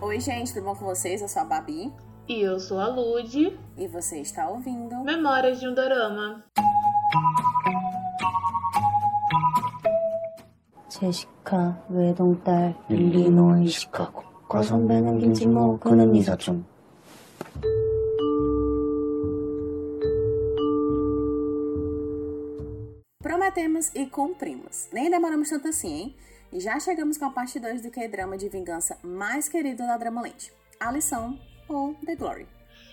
Oi, gente, tudo bom com vocês? Eu sou a Babi. E eu sou a Lud. E você está ouvindo Memórias de um Dorama. 제시카 외동딸 릴리노 이시카고 과선배는 김치모 그는 이사촌 Prometemos e cumprimos. Nem demoramos tanto assim, hein? E já chegamos com a parte 2 do K-drama de vingança mais querido da Dramalente. A lição ou The Glory.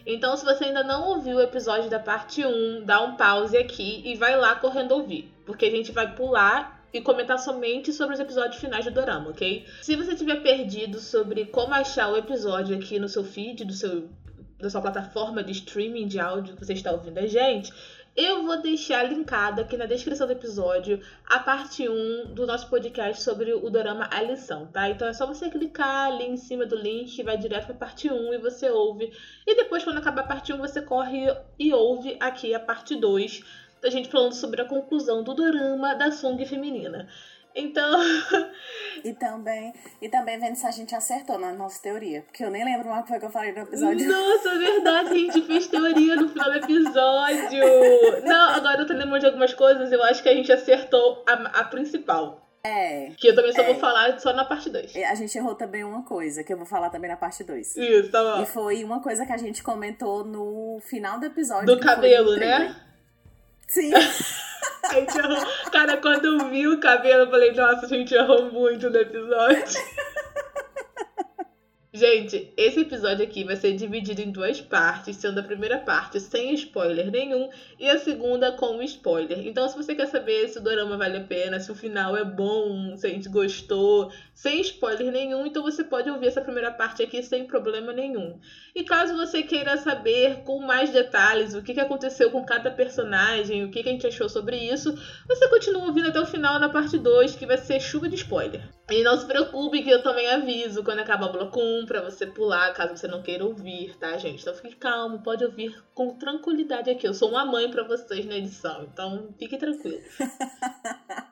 Então, se você ainda não ouviu o episódio da parte 1, dá um pause aqui e vai lá correndo ouvir. Porque a gente vai pular e comentar somente sobre os episódios finais do Dorama, ok? Se você tiver perdido sobre como achar o episódio aqui no seu feed, do seu, da sua plataforma de streaming de áudio que você está ouvindo a gente, eu vou deixar linkado aqui na descrição do episódio a parte 1 do nosso podcast sobre o dorama A Lição, tá? Então é só você clicar ali em cima do link vai direto pra parte 1 e você ouve. E depois, quando acabar a parte 1, você corre e ouve aqui a parte 2 da gente falando sobre a conclusão do dorama da Song feminina. Então. e também, e também vendo se a gente acertou na nossa teoria. Porque eu nem lembro mais o que foi que eu falei no episódio. Nossa, é verdade, a gente fez teoria no final do episódio. Não, agora eu tô lembrando de algumas coisas, eu acho que a gente acertou a, a principal. É. Que eu também só é. vou falar só na parte 2. A gente errou também uma coisa, que eu vou falar também na parte 2. Isso, tá bom. E foi uma coisa que a gente comentou no final do episódio. Do cabelo, né? Sim. A gente errou. Cara, quando eu vi o cabelo, eu falei, nossa, a gente errou muito no episódio. Gente, esse episódio aqui vai ser dividido em duas partes, sendo a primeira parte sem spoiler nenhum e a segunda com spoiler. Então, se você quer saber se o dorama vale a pena, se o final é bom, se a gente gostou, sem spoiler nenhum, então você pode ouvir essa primeira parte aqui sem problema nenhum. E caso você queira saber com mais detalhes o que aconteceu com cada personagem, o que a gente achou sobre isso, você continua ouvindo até o final na parte 2, que vai ser chuva de spoiler. E não se preocupe que eu também aviso quando acabar o bloco 1 pra você pular, caso você não queira ouvir, tá, gente? Então fique calmo, pode ouvir com tranquilidade aqui. Eu sou uma mãe para vocês na edição, então fique tranquilo.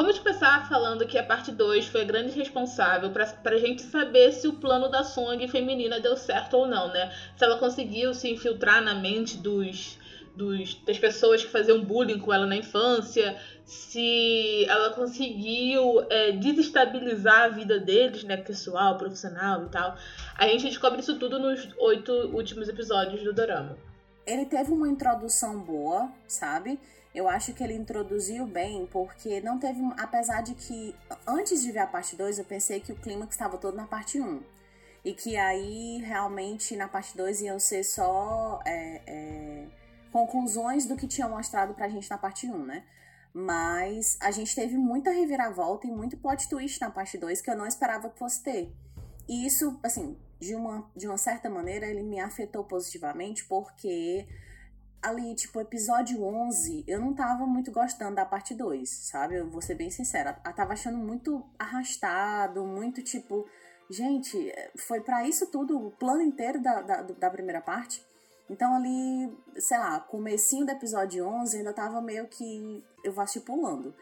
Vamos começar falando que a parte 2 foi a grande responsável para a gente saber se o plano da Song feminina deu certo ou não, né? Se ela conseguiu se infiltrar na mente dos, dos, das pessoas que faziam bullying com ela na infância, se ela conseguiu é, desestabilizar a vida deles, né? Pessoal, profissional e tal. A gente descobre isso tudo nos oito últimos episódios do Dorama. Ele teve uma introdução boa, sabe? Eu acho que ele introduziu bem, porque não teve. Apesar de que, antes de ver a parte 2, eu pensei que o clímax estava todo na parte 1. Um, e que aí, realmente, na parte 2 iam ser só é, é, conclusões do que tinham mostrado pra gente na parte 1, um, né? Mas a gente teve muita reviravolta e muito plot twist na parte 2 que eu não esperava que fosse ter. E isso, assim, de uma, de uma certa maneira, ele me afetou positivamente, porque ali, tipo, episódio 11, eu não tava muito gostando da parte 2, sabe? Eu vou ser bem sincera. Eu tava achando muito arrastado, muito tipo. Gente, foi para isso tudo, o plano inteiro da, da, da, primeira parte. Então ali, sei lá, comecinho do episódio 11 ainda tava meio que eu vacipulando.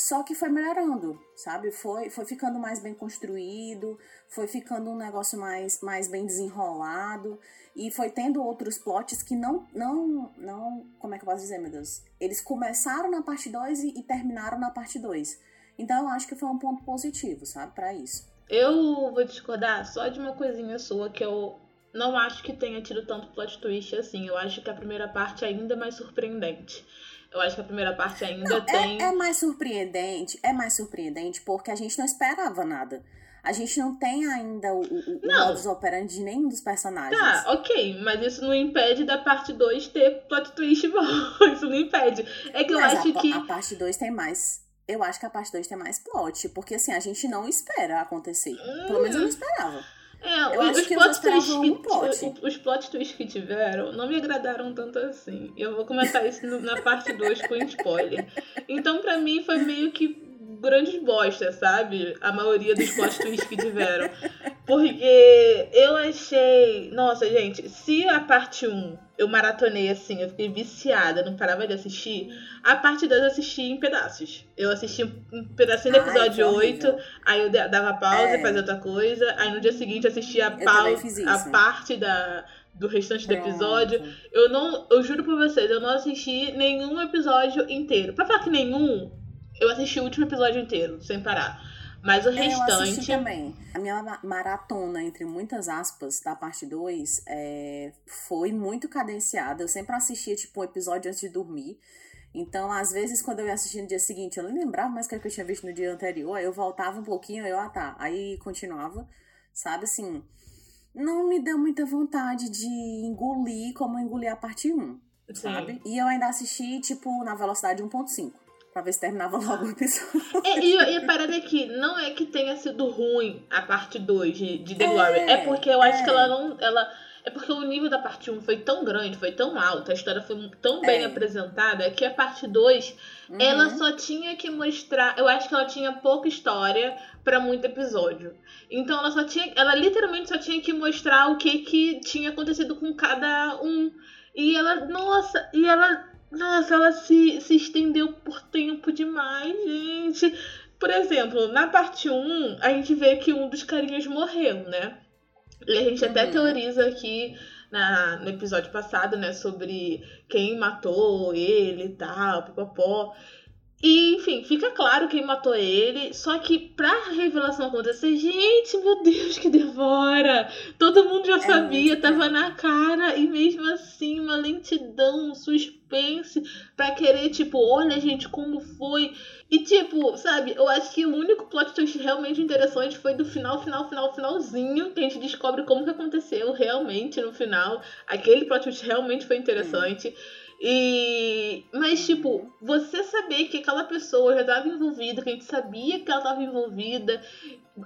Só que foi melhorando, sabe? Foi, foi ficando mais bem construído, foi ficando um negócio mais, mais bem desenrolado. E foi tendo outros plots que não, não, não, como é que eu posso dizer, meu Deus? Eles começaram na parte 2 e, e terminaram na parte 2. Então eu acho que foi um ponto positivo, sabe, para isso. Eu vou discordar só de uma coisinha sua que eu não acho que tenha tido tanto plot twist assim. Eu acho que a primeira parte ainda é mais surpreendente. Eu acho que a primeira parte ainda não, tem. É, é mais surpreendente, é mais surpreendente porque a gente não esperava nada. A gente não tem ainda o, o, o modus operandi de nenhum dos personagens. Tá, ok, mas isso não impede da parte 2 ter plot twist bom. isso não impede. É que mas eu acho a, que. A parte 2 tem mais. Eu acho que a parte 2 tem mais plot. Porque assim, a gente não espera acontecer. Hum. Pelo menos eu não esperava. É, eu os, acho que plot twists um que, plot. os plot twists que tiveram não me agradaram tanto assim. Eu vou comentar isso na parte 2 com spoiler. Então, pra mim, foi meio que grandes bosta, sabe? A maioria dos plot twists que tiveram. Porque eu achei. Nossa, gente, se a parte 1 eu maratonei assim, eu fiquei viciada, não parava de assistir. A parte 2 eu assisti em pedaços. Eu assisti um pedacinho do episódio Ai, 8, aí eu dava pausa, é. fazia outra coisa, aí no dia seguinte assistia a pausa, a parte da do restante do episódio. Eu não, eu juro pra vocês, eu não assisti nenhum episódio inteiro. Pra falar que nenhum, eu assisti o último episódio inteiro, sem parar. Mas o restante. Eu assisti também. A minha maratona, entre muitas aspas, da parte 2, é... foi muito cadenciada. Eu sempre assistia, tipo, um episódio antes de dormir. Então, às vezes, quando eu ia assistir no dia seguinte, eu não lembrava mais o que eu tinha visto no dia anterior. Aí eu voltava um pouquinho, eu, ah tá. Aí continuava, sabe assim não me deu muita vontade de engolir como eu engoli a parte 1, sabe? E eu ainda assisti, tipo, na velocidade 1.5. Pra ver se terminava logo o episódio. É, e, e, a parada é que não é que tenha sido ruim a parte 2 de, de The é, Glory. É porque eu acho é. que ela não. Ela, é porque o nível da parte 1 foi tão grande, foi tão alto, a história foi tão bem é. apresentada que a parte 2, uhum. ela só tinha que mostrar. Eu acho que ela tinha pouca história para muito episódio. Então ela só tinha. Ela literalmente só tinha que mostrar o que, que tinha acontecido com cada um. E ela. Nossa! E ela. Nossa, ela se, se estendeu por tempo demais, gente. Por exemplo, na parte 1, a gente vê que um dos carinhas morreu, né? E a gente uhum. até teoriza aqui na, no episódio passado, né, sobre quem matou ele e tal, popopó. E, enfim, fica claro quem matou ele. Só que pra revelação acontecer, gente, meu Deus, que devora! Todo mundo já é sabia, tava na cara. E mesmo assim, uma lentidão, um suspense pra querer, tipo, olha, gente, como foi. E, tipo, sabe, eu acho que o único plot twist realmente interessante foi do final, final, final, finalzinho, que a gente descobre como que aconteceu realmente no final. Aquele plot twist realmente foi interessante. E. Mas, tipo, você saber que aquela pessoa já estava envolvida, que a gente sabia que ela estava envolvida,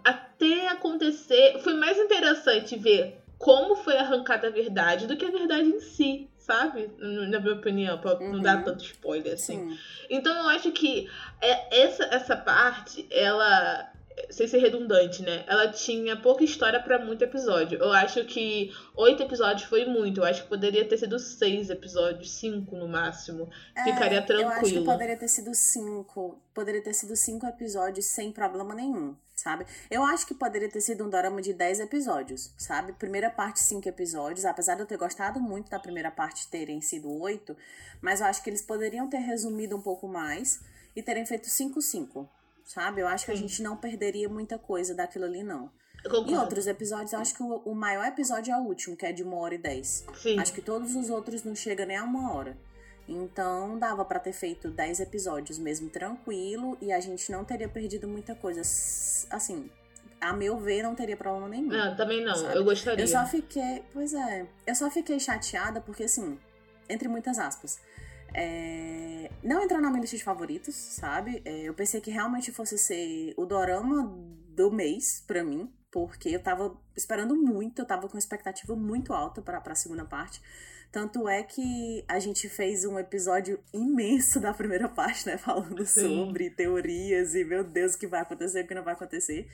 até acontecer. Foi mais interessante ver como foi arrancada a verdade do que a verdade em si, sabe? Na minha opinião, pra uhum. não dar uhum. tanto spoiler assim. Sim. Então eu acho que é, essa, essa parte, ela sem ser redundante, né? Ela tinha pouca história para muito episódio. Eu acho que oito episódios foi muito. Eu acho que poderia ter sido seis episódios, cinco no máximo. É, Ficaria tranquilo. Eu acho que poderia ter sido cinco. Poderia ter sido cinco episódios sem problema nenhum, sabe? Eu acho que poderia ter sido um dorama de dez episódios, sabe? Primeira parte, cinco episódios. Apesar de eu ter gostado muito da primeira parte terem sido oito, mas eu acho que eles poderiam ter resumido um pouco mais e terem feito cinco, cinco sabe? Eu acho que a gente não perderia muita coisa daquilo ali, não. Em outros episódios, eu acho que o, o, maior episódio é o último, que é de uma hora e dez. Sim. Acho que todos os outros não chegam nem a uma hora. Então dava para ter feito dez episódios mesmo tranquilo e a gente não teria perdido muita coisa. Assim, a meu ver, não teria problema nenhum. Não, também não. Sabe? Eu gostaria. Eu só fiquei. Pois é. Eu só fiquei chateada porque, assim, entre muitas aspas. É, não entrou na minha lista de favoritos, sabe? É, eu pensei que realmente fosse ser o dorama do mês para mim, porque eu tava esperando muito, eu tava com expectativa muito alta para a segunda parte. Tanto é que a gente fez um episódio imenso da primeira parte, né? Falando Sim. sobre teorias e, meu Deus, o que vai acontecer, o que não vai acontecer.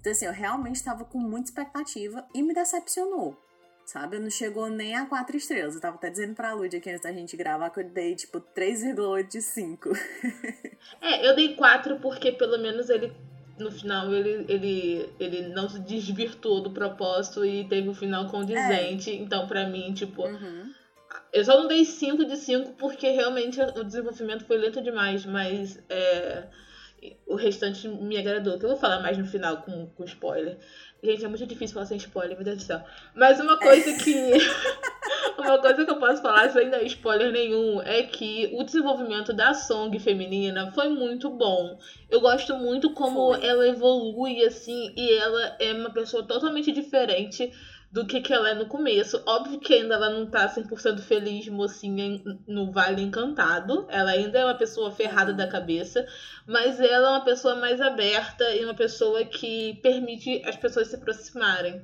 Então, assim, eu realmente estava com muita expectativa e me decepcionou sabe? Não chegou nem a quatro estrelas. Eu tava até dizendo pra Lud aqui antes da gente gravar que eu dei, tipo, 3,8 de 5. é, eu dei 4 porque pelo menos ele, no final, ele, ele, ele não se desvirtuou do propósito e teve um final condizente. É. Então, pra mim, tipo... Uhum. Eu só não dei 5 de 5 porque realmente o desenvolvimento foi lento demais, mas é, o restante me agradou. Que eu vou falar mais no final com, com spoiler. Gente, é muito difícil falar sem spoiler, meu Deus do céu. Mas uma coisa que. uma coisa que eu posso falar sem dar spoiler nenhum é que o desenvolvimento da Song feminina foi muito bom. Eu gosto muito como foi. ela evolui, assim, e ela é uma pessoa totalmente diferente do que, que ela é no começo. Óbvio que ainda ela não tá 100% feliz, mocinha, no Vale Encantado. Ela ainda é uma pessoa ferrada da cabeça, mas ela é uma pessoa mais aberta e uma pessoa que permite as pessoas se aproximarem.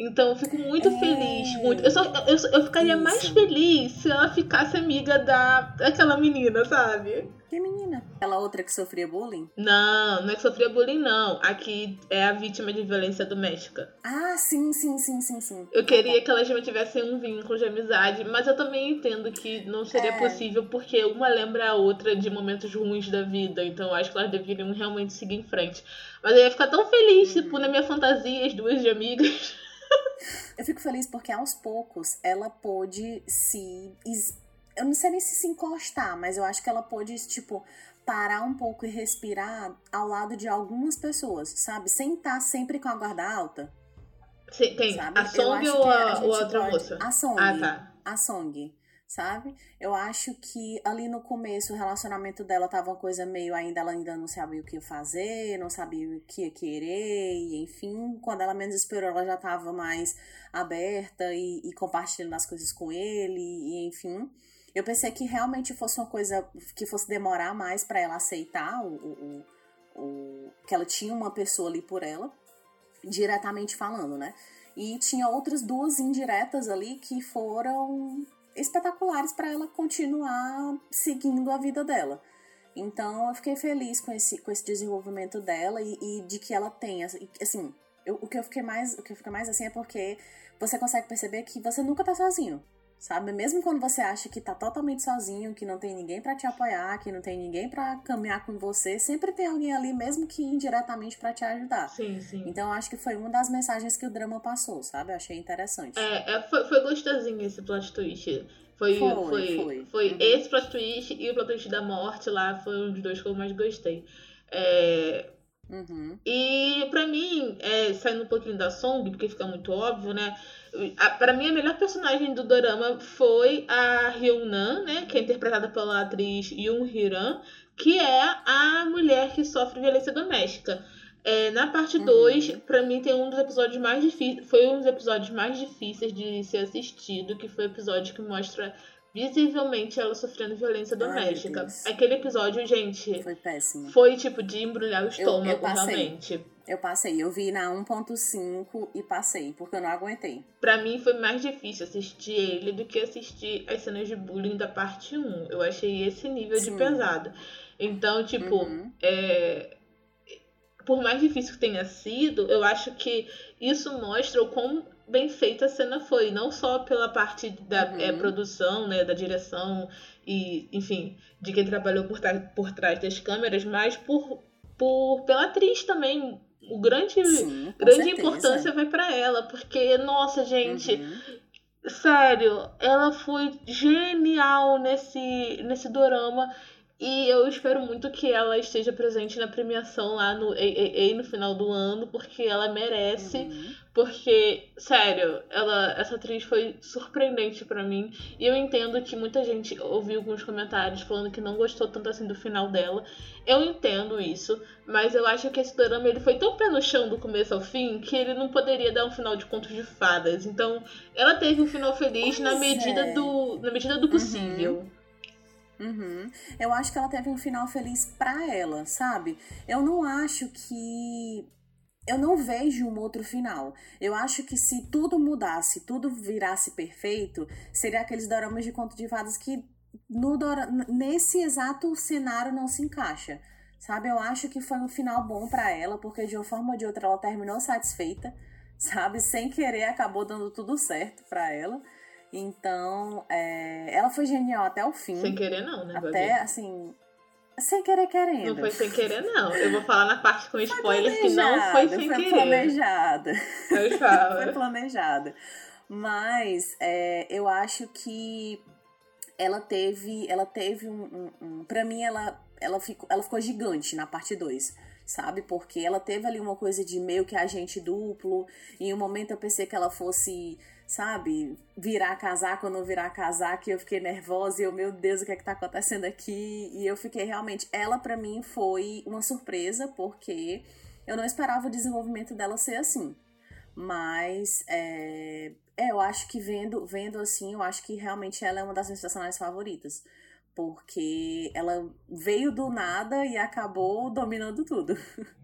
Então eu fico muito é... feliz. Muito. Eu, só, eu, eu ficaria Isso. mais feliz se ela ficasse amiga da, daquela menina, sabe? Que menina? Aquela outra que sofria bullying? Não, não é que sofria bullying, não. Aqui é a vítima de violência doméstica. Ah, sim, sim, sim, sim, sim. Eu queria que elas mantivessem um vínculo de amizade, mas eu também entendo que não seria é. possível porque uma lembra a outra de momentos ruins da vida. Então eu acho que elas deveriam realmente seguir em frente. Mas eu ia ficar tão feliz, uhum. tipo, na minha fantasia, as duas de amigas. Eu fico feliz porque aos poucos ela pôde se eu não sei nem se se encostar, mas eu acho que ela pode, tipo, parar um pouco e respirar ao lado de algumas pessoas, sabe? Sem estar sempre com a guarda alta. Sim, tem. Sabe? A Song ou a, a, outra pode... moça? A Song. Ah, tá. A Song, sabe? Eu acho que ali no começo o relacionamento dela tava uma coisa meio ainda, ela ainda não sabia o que fazer, não sabia o que ia querer, e enfim, quando ela menos esperou, ela já tava mais aberta e, e compartilhando as coisas com ele, e enfim. Eu pensei que realmente fosse uma coisa que fosse demorar mais para ela aceitar o, o, o, que ela tinha uma pessoa ali por ela, diretamente falando, né? E tinha outras duas indiretas ali que foram espetaculares para ela continuar seguindo a vida dela. Então eu fiquei feliz com esse, com esse desenvolvimento dela e, e de que ela tenha, assim, eu, o que eu fiquei mais, o que fica mais assim é porque você consegue perceber que você nunca tá sozinho sabe? Mesmo quando você acha que tá totalmente sozinho, que não tem ninguém para te apoiar, que não tem ninguém para caminhar com você, sempre tem alguém ali, mesmo que indiretamente, para te ajudar. Sim, sim. Então acho que foi uma das mensagens que o drama passou, sabe? Eu achei interessante. É, é foi, foi gostosinho esse plot twist. Foi, foi, foi, foi. foi uhum. esse plot twist e o plot twist da morte lá foi um dos dois que eu mais gostei. É, Uhum. E para mim, é, saindo um pouquinho da Song, porque fica muito óbvio, né? para mim, a melhor personagem do dorama foi a Hyunan, né? Que é interpretada pela atriz Yoon Hiran, que é a mulher que sofre violência doméstica. É, na parte 2, uhum. para mim tem um dos episódios mais difíceis, foi um dos episódios mais difíceis de ser assistido, que foi o episódio que mostra visivelmente ela sofrendo violência doméstica. Ai, Aquele episódio, gente. Foi péssimo. Foi tipo de embrulhar o estômago, eu, eu realmente. Eu passei, eu vi na 1.5 e passei, porque eu não aguentei. Para mim foi mais difícil assistir ele do que assistir as cenas de bullying da parte 1. Eu achei esse nível Sim. de pesado. Então, tipo, uhum. é... por mais difícil que tenha sido, eu acho que isso mostra o quão bem feita a cena foi, não só pela parte da é, uhum. é, produção, né, da direção e, enfim, de quem trabalhou por, por trás das câmeras, mas por, por pela atriz também. O grande, Sim, grande certeza. importância vai para ela, porque nossa, gente, uhum. sério, ela foi genial nesse nesse dorama e eu espero muito que ela esteja presente na premiação lá no AAA no final do ano, porque ela merece. Uhum. Porque, sério, ela, essa atriz foi surpreendente para mim. E eu entendo que muita gente ouviu alguns comentários falando que não gostou tanto assim do final dela. Eu entendo isso, mas eu acho que esse drama ele foi tão pé no chão do começo ao fim que ele não poderia dar um final de contos de fadas. Então, ela teve um final feliz na medida, é. do, na medida do possível. Uhum. Uhum. Eu acho que ela teve um final feliz pra ela, sabe? Eu não acho que. Eu não vejo um outro final. Eu acho que se tudo mudasse, tudo virasse perfeito, seria aqueles doramas de conto de fadas que no nesse exato cenário não se encaixa. Sabe? Eu acho que foi um final bom para ela, porque de uma forma ou de outra ela terminou satisfeita, sabe? Sem querer acabou dando tudo certo para ela. Então, é, ela foi genial até o fim. Sem querer, não, né? Até, Babi? assim. Sem querer, querendo. Não foi sem querer, não. Eu vou falar na parte com spoiler que não foi sem foi querer. Planejada. Eu falo. foi planejada. Mas é, eu acho que ela teve. Ela teve um. um, um pra mim, ela, ela, ficou, ela ficou gigante na parte 2 sabe? Porque ela teve ali uma coisa de meio que agente duplo. Em um momento eu pensei que ela fosse sabe, virar casaco ou não virar casaco, e eu fiquei nervosa e eu, meu Deus, o que é que tá acontecendo aqui? E eu fiquei realmente, ela para mim foi uma surpresa, porque eu não esperava o desenvolvimento dela ser assim. Mas é, é, eu acho que vendo, vendo assim, eu acho que realmente ela é uma das minhas personagens favoritas. Porque ela veio do nada e acabou dominando tudo.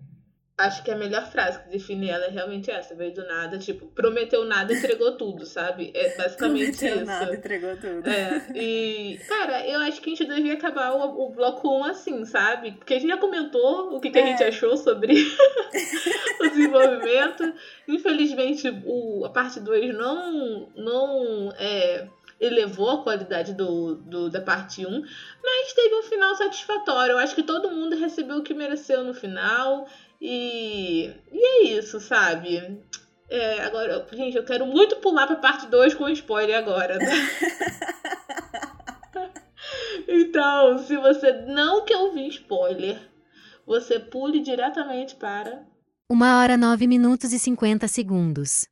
Acho que a melhor frase que define ela é realmente essa, veio do nada, tipo, prometeu nada, entregou tudo, sabe? É basicamente Prometeu isso. nada, entregou tudo. É, e, cara, eu acho que a gente devia acabar o, o bloco 1 assim, sabe? Porque a gente já comentou o que, que a É. gente achou sobre o desenvolvimento. Infelizmente, o, a parte 2 não, não é, elevou a qualidade do, do, da parte 1, mas teve um final satisfatório. Eu acho que todo mundo recebeu o que mereceu no final. E, e é isso, sabe? É, agora, gente, eu quero muito pular pra parte 2 com spoiler agora, né? então, se você não quer ouvir spoiler, você pule diretamente para. Uma hora nove minutos e cinquenta segundos.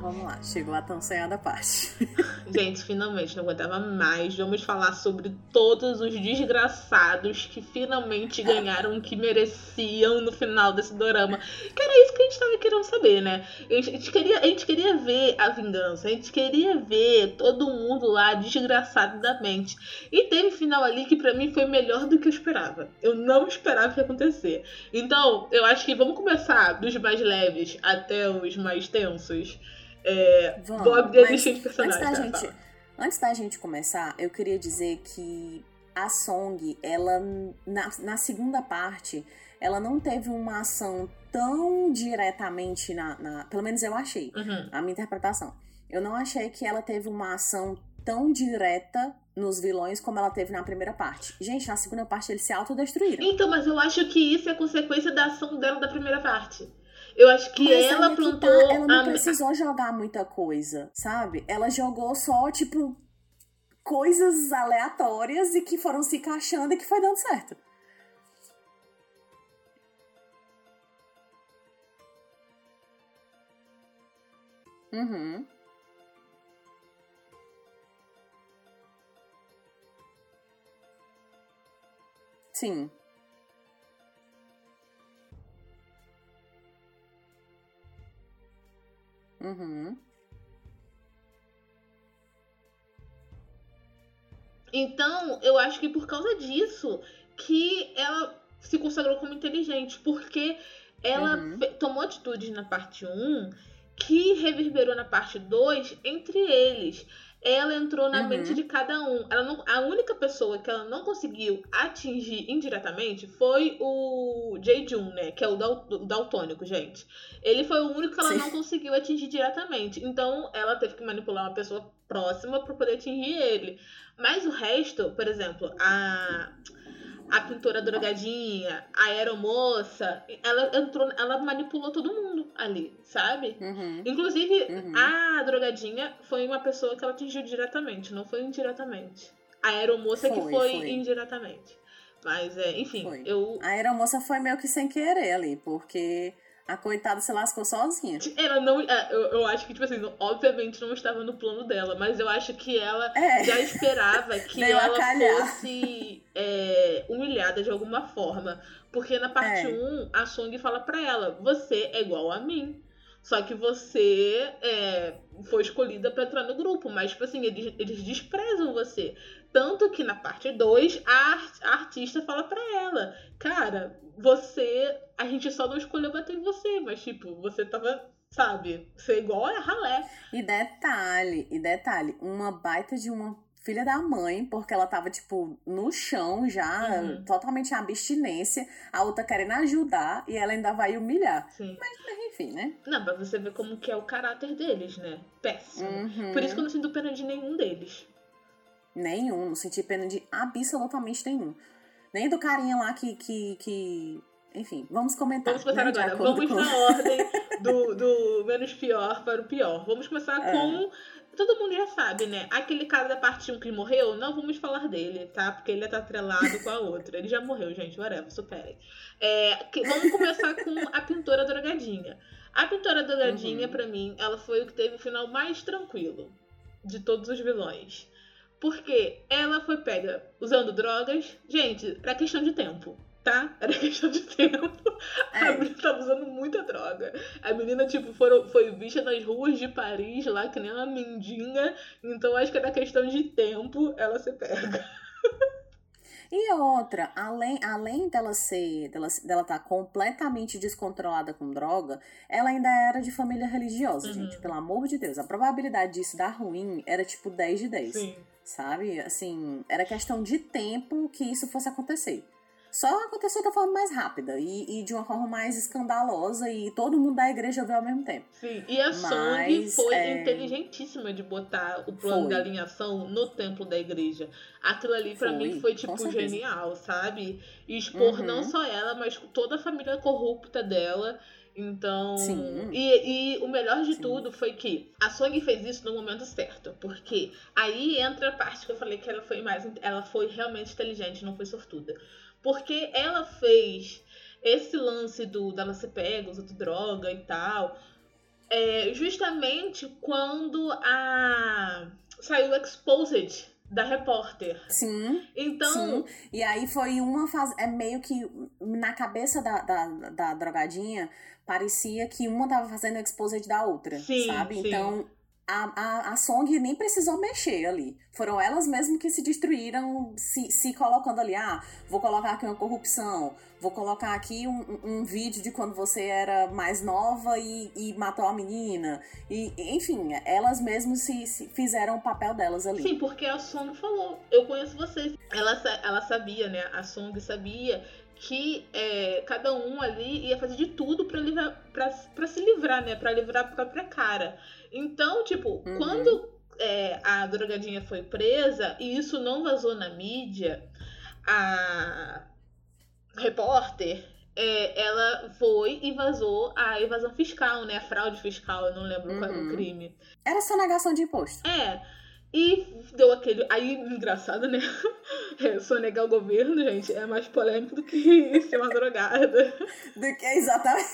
Vamos lá, chegou a tão sonhada parte. Gente, finalmente não aguentava mais. Vamos falar sobre todos os desgraçados que finalmente ganharam o que mereciam no final desse dorama. Que era isso que a gente tava querendo saber, né? A gente, queria, a gente queria ver a vingança, a gente queria ver todo mundo lá desgraçadamente. E teve final ali que pra mim foi melhor do que eu esperava. Eu não esperava que acontecer. Então, eu acho que vamos começar dos mais leves até os mais tensos. É, Vamos, mas lista de Antes personagens. da, gente, Fala. antes da gente começar, eu queria dizer que a Song, ela na, na segunda parte, ela não teve uma ação tão diretamente na, na- Pelo menos eu achei, Uhum. a minha interpretação. Eu não achei que ela teve uma ação tão direta nos vilões como ela teve na primeira parte. Gente, na segunda parte eles se autodestruíram. Então, mas eu acho que isso é consequência da ação dela da primeira parte. Eu acho que Mas ela que plantou tá, ela não a. precisou jogar muita coisa, sabe? Ela jogou só, tipo, coisas aleatórias e que foram se encaixando e que foi dando certo. Uhum. Sim. Uhum. Então, eu acho que por causa disso que ela se consagrou como inteligente, porque ela Uhum. tomou atitudes na parte 1 que reverberou na parte 2 entre eles. Ela entrou na Uhum. mente de cada um. Ela não, a única pessoa que ela não conseguiu atingir indiretamente foi o Jae-jun, né? Que é o dal- o daltônico, gente. Ele foi o único que ela Sim. não conseguiu atingir diretamente. Então, ela teve que manipular uma pessoa próxima para poder atingir ele. Mas o resto, por exemplo, a a pintora drogadinha, a aeromoça, ela entrou, ela manipulou todo mundo ali, sabe? Uhum. Inclusive, Uhum. a drogadinha foi uma pessoa que ela atingiu diretamente, não foi indiretamente. A aeromoça que Foi, foi, foi. indiretamente. Mas, é, enfim, Foi. eu. A aeromoça foi meio que sem querer ali, porque a coitada se lascou sozinha. Ela não. é, Eu, eu acho que, tipo assim, obviamente não estava no plano dela, mas eu acho que ela É. já esperava que ela fosse é, humilhada de alguma forma. Porque na parte É. 1, a Song fala pra ela: você é igual a mim. Só que você é, foi escolhida pra entrar no grupo. Mas, tipo assim, eles, eles desprezam você. Tanto que na parte 2, a, a artista fala pra ela: Cara, você. A gente só não escolheu bater em você. Mas, tipo, você tava. Sabe? Você é igual a ralé. E detalhe, e detalhe, uma baita de uma filha da mãe, porque ela tava, tipo, no chão já, Uhum. totalmente em abstinência, a outra querendo ajudar e ela ainda vai humilhar. Sim. Mas enfim, né? Não, pra você ver como que é o caráter deles, né? Péssimo. Uhum. Por isso que eu não sinto pena de nenhum deles. Nenhum, não senti pena de absolutamente nenhum. Nem do carinha lá que. que, que... Enfim, vamos comentar. Vamos começar né, agora. Vamos com- na ordem do, do menos pior para o pior. Vamos começar É. com. Todo mundo já sabe, né? Aquele cara da parte 1 que morreu, não vamos falar dele, tá? Porque ele tá atrelado com a outra. Ele já morreu, gente. Whatever, superem. É, que- vamos começar com a pintora drogadinha. A pintora drogadinha, Uhum. pra mim, ela foi o que teve o final mais tranquilo de todos os vilões. Porque ela foi pega usando drogas. Gente, era questão de tempo. tá? Era questão de tempo. É. A menina tava usando muita droga. A menina, tipo, foram, foi vista nas ruas de Paris, lá, que nem uma mendiga. Então acho que era questão de tempo ela se pega. E outra, além, além dela ser, dela, dela tá completamente descontrolada com droga, ela ainda era de família religiosa, Uhum. gente. Pelo amor de Deus. A probabilidade disso dar ruim era tipo 10 de 10. Sim. Sabe? Assim, era questão de tempo que isso fosse acontecer. Só aconteceu da forma mais rápida e, e de uma forma mais escandalosa e todo mundo da igreja viu ao mesmo tempo. Sim, e a Song foi é, inteligentíssima de botar o plano Foi. da alinhação no templo da igreja. Aquilo ali, pra Foi, mim, foi, tipo, genial, sabe? E expor Uhum. não só ela, mas toda a família corrupta dela. Então. Sim. E, e o melhor de Sim. tudo foi que a Song fez isso no momento certo. Porque aí entra a parte que eu falei que ela foi mais. Ela foi realmente inteligente, não foi sortuda. Porque ela fez esse lance do dela ser pega, usando droga e tal. É, justamente quando a saiu exposed da repórter. Sim, Então, sim. E aí foi uma fase. É meio que na cabeça da, da, da drogadinha, parecia que uma tava fazendo exposed da outra. Sim, sabe? sim. Então. A, a, a Song nem precisou mexer ali. Foram elas mesmas que se destruíram, se, se colocando ali. Ah, vou colocar aqui uma corrupção. Vou colocar aqui um, um- vídeo de quando você era mais nova e, e matou a menina. E, enfim, elas mesmas se, se fizeram o papel delas ali. sim, porque a Song falou, eu conheço vocês. Ela, ela sabia, né? A Song sabia que é, cada um ali ia fazer de tudo pra se livrar, né? Pra livrar a própria cara. Então, tipo, Uhum. quando é, a drogadinha foi presa e isso não vazou na mídia, a repórter, é, ela foi e vazou a evasão fiscal, né? A fraude fiscal, eu não lembro qual era o Uhum. crime. Era sonegação de imposto. É. E deu aquele. Aí, engraçado, né? É, sonegar o governo, gente, é mais polêmico do que ser uma drogada. Do que exatamente.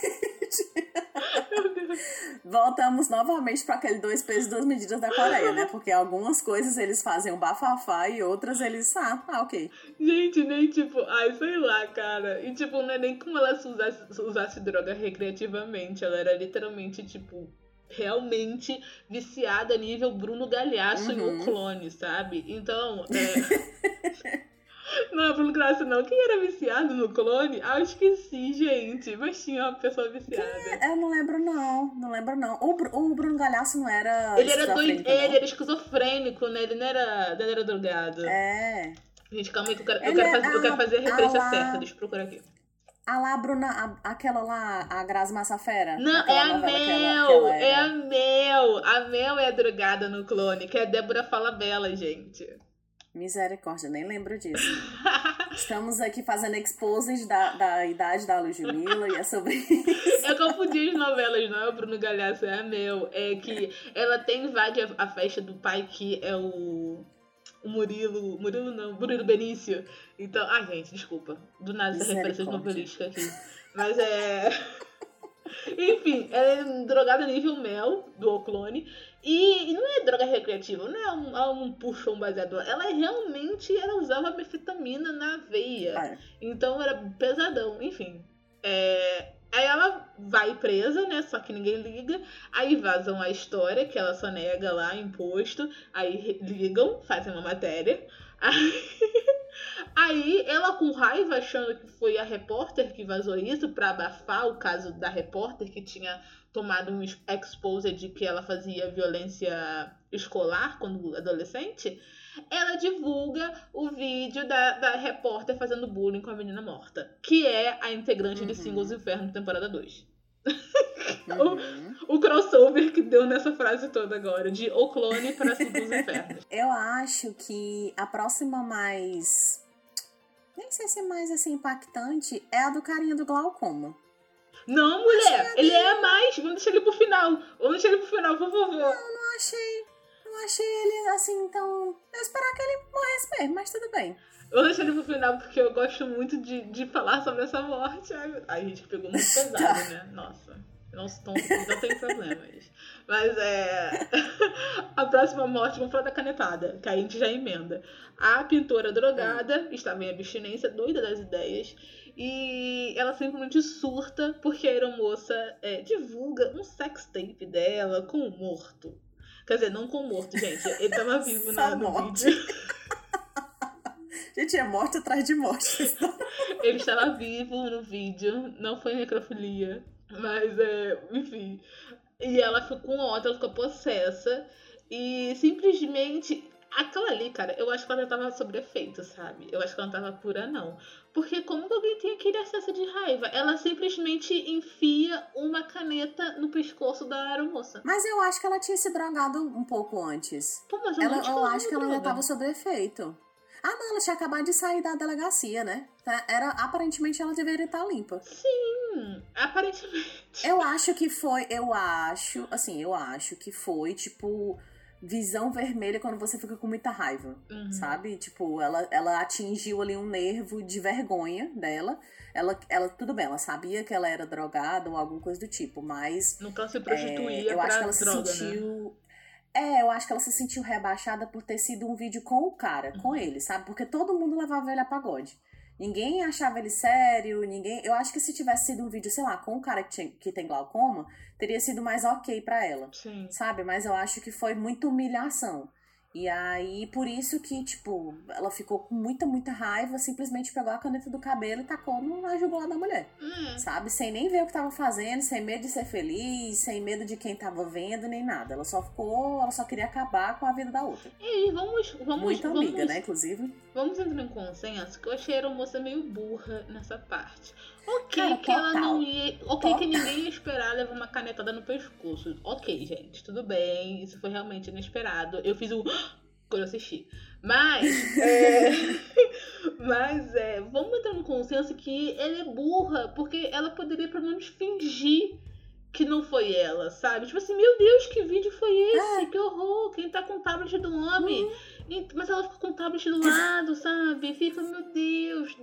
Voltamos novamente para aquele dois pesos, duas medidas da Coreia, né? Porque algumas coisas eles fazem um bafafá e outras eles. Ah, ah, ok. Gente, nem tipo, ai, sei lá, cara. E tipo, não é nem como ela se usasse, usasse droga recreativamente. Ela era literalmente, tipo, realmente viciada nível Bruno Galhaço em Uhum. O Clone, sabe? Então, é. Não é Bruno Galhaço, não. Quem era viciado no clone? Ah, eu esqueci, gente. Mas tinha uma pessoa viciada. Eu não lembro, não. Não lembro, não. O, o Bruno Galhaço não era. Ele era doido, ele era esquizofrênico, né? Ele não era, não era drogado. É. Gente, calma aí que eu quero, eu quero é- fazer, eu quero fazer a referência certa. Deixa eu procurar aqui. A lá, Bruna, a- aquela lá, a Grazi Massafera. Não, é a ela- Mel! ela é a Mel! A Mel é a drogada no clone, que é a Débora Fala Bela, gente. Misericórdia, nem lembro disso. Estamos aqui fazendo exposed da, da idade da Ludmilla e é sobre isso. Eu confundi as novelas, não é o Bruno Galhaço, é a Mel. É que ela tem invade a, a festa do pai, que é o. O Murilo. Murilo não, Murilo Benício. Então. Ai, gente, desculpa. Do nada essa referência Misericórdia. novelística aqui. Mas é. Enfim, ela é drogada nível mel, do O Clone. E, e não é droga recreativa, não é um, é um puxo, um baseador. Ela é realmente, ela usava metanfetamina na veia. Ah, Então era pesadão, enfim. É, Aí ela vai presa, né? Só que ninguém liga. Aí vazam a história, que ela só nega lá imposto. Aí ligam, fazem uma matéria. Aí, ela com raiva, achando que foi a repórter que vazou isso pra abafar o caso da repórter que tinha tomado um ex- expose de que ela fazia violência escolar quando adolescente ela divulga o vídeo da, da repórter fazendo bullying com a menina morta, que é a integrante de Uhum. Singles Inferno temporada 2. uhum. O crossover que deu nessa frase toda agora, de O Clone para Singles Inferno. Eu acho que a próxima mais. Nem sei se é mais assim impactante é a do carinha do glaucoma. Não, mulher, ele é mais. Vamos deixar ele pro final. Vamos deixar ele pro final, por favor. Não achei. Não achei ele assim tão. Eu esperava que ele morresse mesmo, mas tudo bem. Vamos deixar ele pro final porque eu gosto muito de, de falar sobre essa morte. Ai, ai, gente, pegou muito pesado, Tá. né? Nossa. Não, não, não tem problemas. Mas é. a próxima morte, vamos falar da canetada, que a gente já emenda. A pintora drogada estava em abstinência, doida das ideias. E ela simplesmente surta porque a aeromoça é, divulga um sex tape dela com o morto. Quer dizer, não com o morto, gente. Ele tava vivo na, no morte. vídeo. Gente, é morte atrás de morte. Ele estava vivo no vídeo, não foi necrofilia. Mas é, enfim. E ela ficou com ódio, ela ficou possessa. E simplesmente. Aquela ali, cara, eu acho que ela tava sobre efeito, sabe? Eu acho que ela não tava pura, não. Porque como que alguém tem aquele acesso de raiva? Ela simplesmente enfia uma caneta no pescoço da aeromoça. Mas eu acho que ela tinha se drogado um pouco antes. Pô, mas eu, Ela, eu acho que ela já tava sob efeito. Ah, não, ela tinha acabado de sair da delegacia, né? Tá, Era, aparentemente ela deveria estar limpa. Sim, aparentemente. Eu acho que foi, eu acho, assim, eu acho que foi, tipo, visão vermelha quando você fica com muita raiva, Uhum. sabe? Tipo, ela, ela atingiu ali um nervo de vergonha dela. Ela, ela, tudo bem, ela sabia que ela era drogada ou alguma coisa do tipo, mas Nunca se é, prostituía eu pra acho que ela droga, se né? sentiu. É, eu acho que ela se sentiu rebaixada por ter sido um vídeo com o cara, Uhum. com ele, sabe? Porque todo mundo levava ele a pagode. Ninguém achava ele sério, ninguém. Eu acho que se tivesse sido um vídeo, sei lá, com um cara que, tinha- que tem glaucoma, teria sido mais ok pra ela, Sim. sabe? Mas eu acho que foi muita humilhação. E aí, por isso que, tipo, ela ficou com muita, muita raiva, simplesmente pegou a caneta do cabelo e tacou na jugular da mulher É. sabe? Sem nem ver o que tava fazendo, sem medo de ser feliz, sem medo de quem tava vendo, nem nada. Ela só ficou, ela só queria acabar com a vida da outra. E aí, vamos, vamos, Muita vamos, amiga, né, inclusive. Vamos entrar em consenso que eu achei a aeromoça meio burra nessa parte. Ok, Cara, que ela não ia. Ok, que ninguém ia esperar levar uma canetada no pescoço. Ok, gente, tudo bem. Isso foi realmente inesperado. Eu fiz o. quando eu assisti. Mas. é, Mas é. Vamos entrar no consenso que ela é burra, porque ela poderia pelo menos fingir que não foi ela, sabe? Tipo assim, meu Deus, que vídeo foi esse? Que horror! Quem tá com o tablet do homem? E- Mas ela fica com o tablet do lado, sabe? Fica, meu Deus.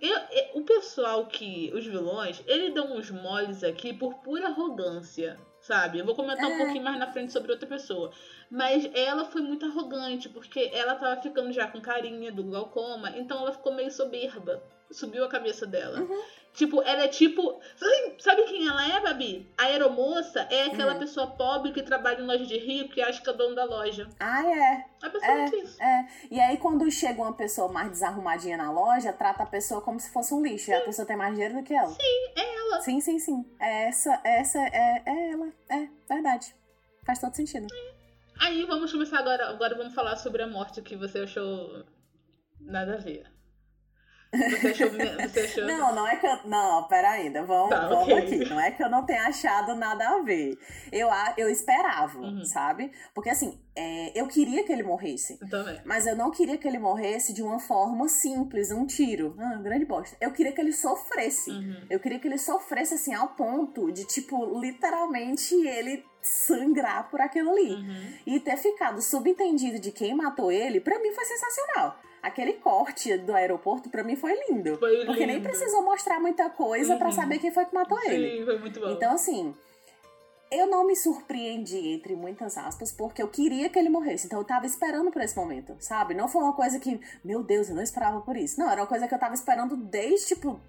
Eu- eu- o pessoal que. Os vilões, eles dão uns moles aqui por pura arrogância, sabe? Eu vou comentar um É. pouquinho mais na frente sobre outra pessoa. Mas ela foi muito arrogante, porque ela tava ficando já com carinha do glaucoma, então ela ficou meio soberba. Subiu a cabeça dela. Uhum. Tipo, ela é tipo. Sabe, quem ela é, Babi? A aeromoça é aquela Hum. pessoa pobre que trabalha em loja de rico e acha que é dono da loja. Ah, é. É basicamente isso. É. E aí, quando chega uma pessoa mais desarrumadinha na loja, trata a pessoa como se fosse um lixo. E a pessoa tem mais dinheiro do que ela. Sim, é ela. Sim, sim, sim. Essa, essa é, é ela. É, verdade. Faz todo sentido. Aí vamos começar agora. Agora vamos falar sobre a morte que você achou nada a ver. Você achou. Você achou... Não, não é que eu. Não, pera ainda. Vamos, Tá, vamos ok. aqui. Não é que eu não tenha achado nada a ver. Eu, eu esperava, Uhum. sabe? Porque assim, é, eu queria que ele morresse. Eu também. Mas eu não queria que ele morresse de uma forma simples, um tiro. Ah, grande bosta. Eu queria que ele sofresse. Uhum. Eu queria que ele sofresse assim ao ponto de, tipo, literalmente ele sangrar por aquilo ali. Uhum. E ter ficado subentendido de quem matou ele, pra mim foi sensacional. Aquele corte do aeroporto, pra mim, foi lindo. Foi Porque nem lindo. precisou mostrar muita coisa pra Uhum. saber quem foi que matou ele. Sim, foi muito bom. Então, assim, eu não me surpreendi, entre muitas aspas, porque eu queria que ele morresse. Então, eu tava esperando por esse momento, sabe? Não foi uma coisa que, meu Deus, eu não esperava por isso. Não, era uma coisa que eu tava esperando desde, tipo,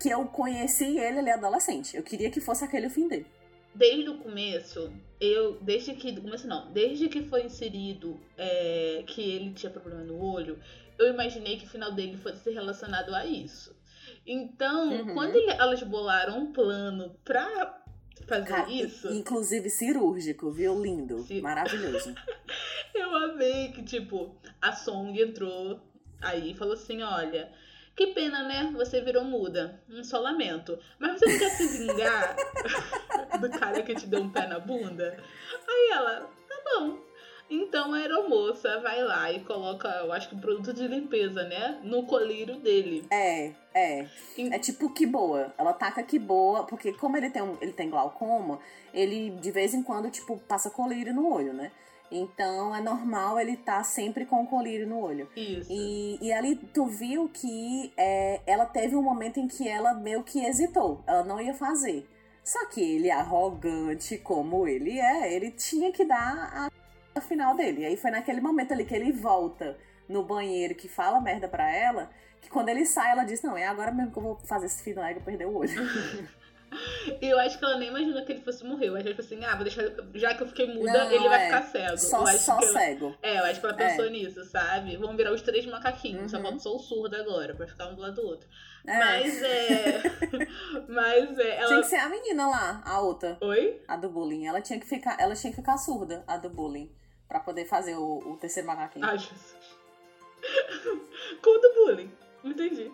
que eu conheci ele, ele adolescente. Eu queria que fosse aquele o fim dele. Desde o começo, eu. Desde que. Do começo não. Desde que foi inserido é, que ele tinha problema no olho, eu imaginei que o final dele fosse relacionado a isso. Então, Uhum. quando ele- elas bolaram um plano pra fazer isso, Inclusive cirúrgico, viu? Lindo. Sim. Maravilhoso. eu amei que, tipo, a Song entrou aí e falou assim: olha. Que pena, né? Você virou muda. Um só lamento. Mas você não quer se vingar do cara que te deu um pé na bunda? Aí ela, tá bom. Então a aeromoça vai lá e coloca, eu acho que produto de limpeza, né? No colírio dele. É, é. Em- É tipo que boa. Ela taca que boa, porque como ele tem, um, ele tem glaucoma, ele de vez em quando, tipo, passa colírio no olho, né? Então é normal ele tá sempre com colírio no olho. Isso. E, e ali tu viu que é, ela teve um momento em que ela meio que hesitou. Ela não ia fazer. Só que ele, arrogante como ele é, ele tinha que dar a, a final dele. Aí foi naquele momento ali que ele volta no banheiro que fala merda pra ela, que quando ele sai, ela diz, não, é agora mesmo que eu vou fazer esse final e eu perder o olho. E eu acho que ela nem imaginou que ele fosse morrer. Que ela falou assim, ah, vou deixar. Já que eu fiquei muda, Não, ele vai é. ficar cego. Só, só cego. É, eu acho que ela É. pensou nisso, sabe? Vamos virar os três macaquinhos, só Uhum. falta só o surdo agora, pra ficar um do lado do outro. É. Mas é. Mas é. Ela... Tinha que ser a menina lá, a outra, Oi? a do bullying. Ela tinha que ficar, ela tinha que ficar surda, a do bullying, pra poder fazer o, o terceiro macaquinho. Ai, Jesus. Como do bullying. Não entendi.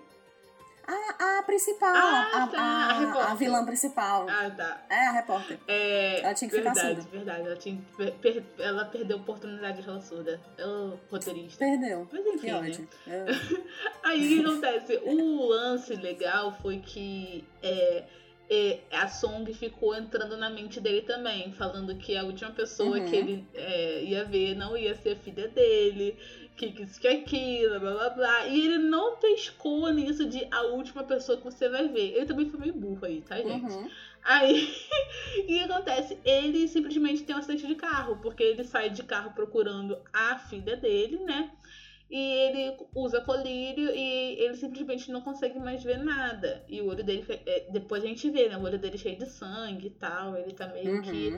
A, a principal, Ah, a, tá, a a, a, vilã principal. Ah, tá. É, a repórter. É, Ela tinha que ficar verdade, surda. verdade. Ela, tinha, per- ela perdeu a oportunidade de falar surda. Ela roteirista. Perdeu. Mas enfim, Que né? Eu- Aí o que acontece? O lance legal foi que é, é, a Song ficou entrando na mente dele também, falando que a última pessoa Uhum. que ele é, ia ver não ia ser a filha dele, que isso que aquilo, blá blá blá. E ele não pescou nisso de a última pessoa que você vai ver. Ele também foi meio burro aí, tá, gente? Uhum. Aí, e o que acontece? Ele simplesmente tem um acidente de carro, porque ele sai de carro procurando a filha dele, né? E ele usa colírio e ele simplesmente não consegue mais ver nada. E o olho dele, é, depois a gente vê, né? O olho dele cheio de sangue e tal. Ele tá meio que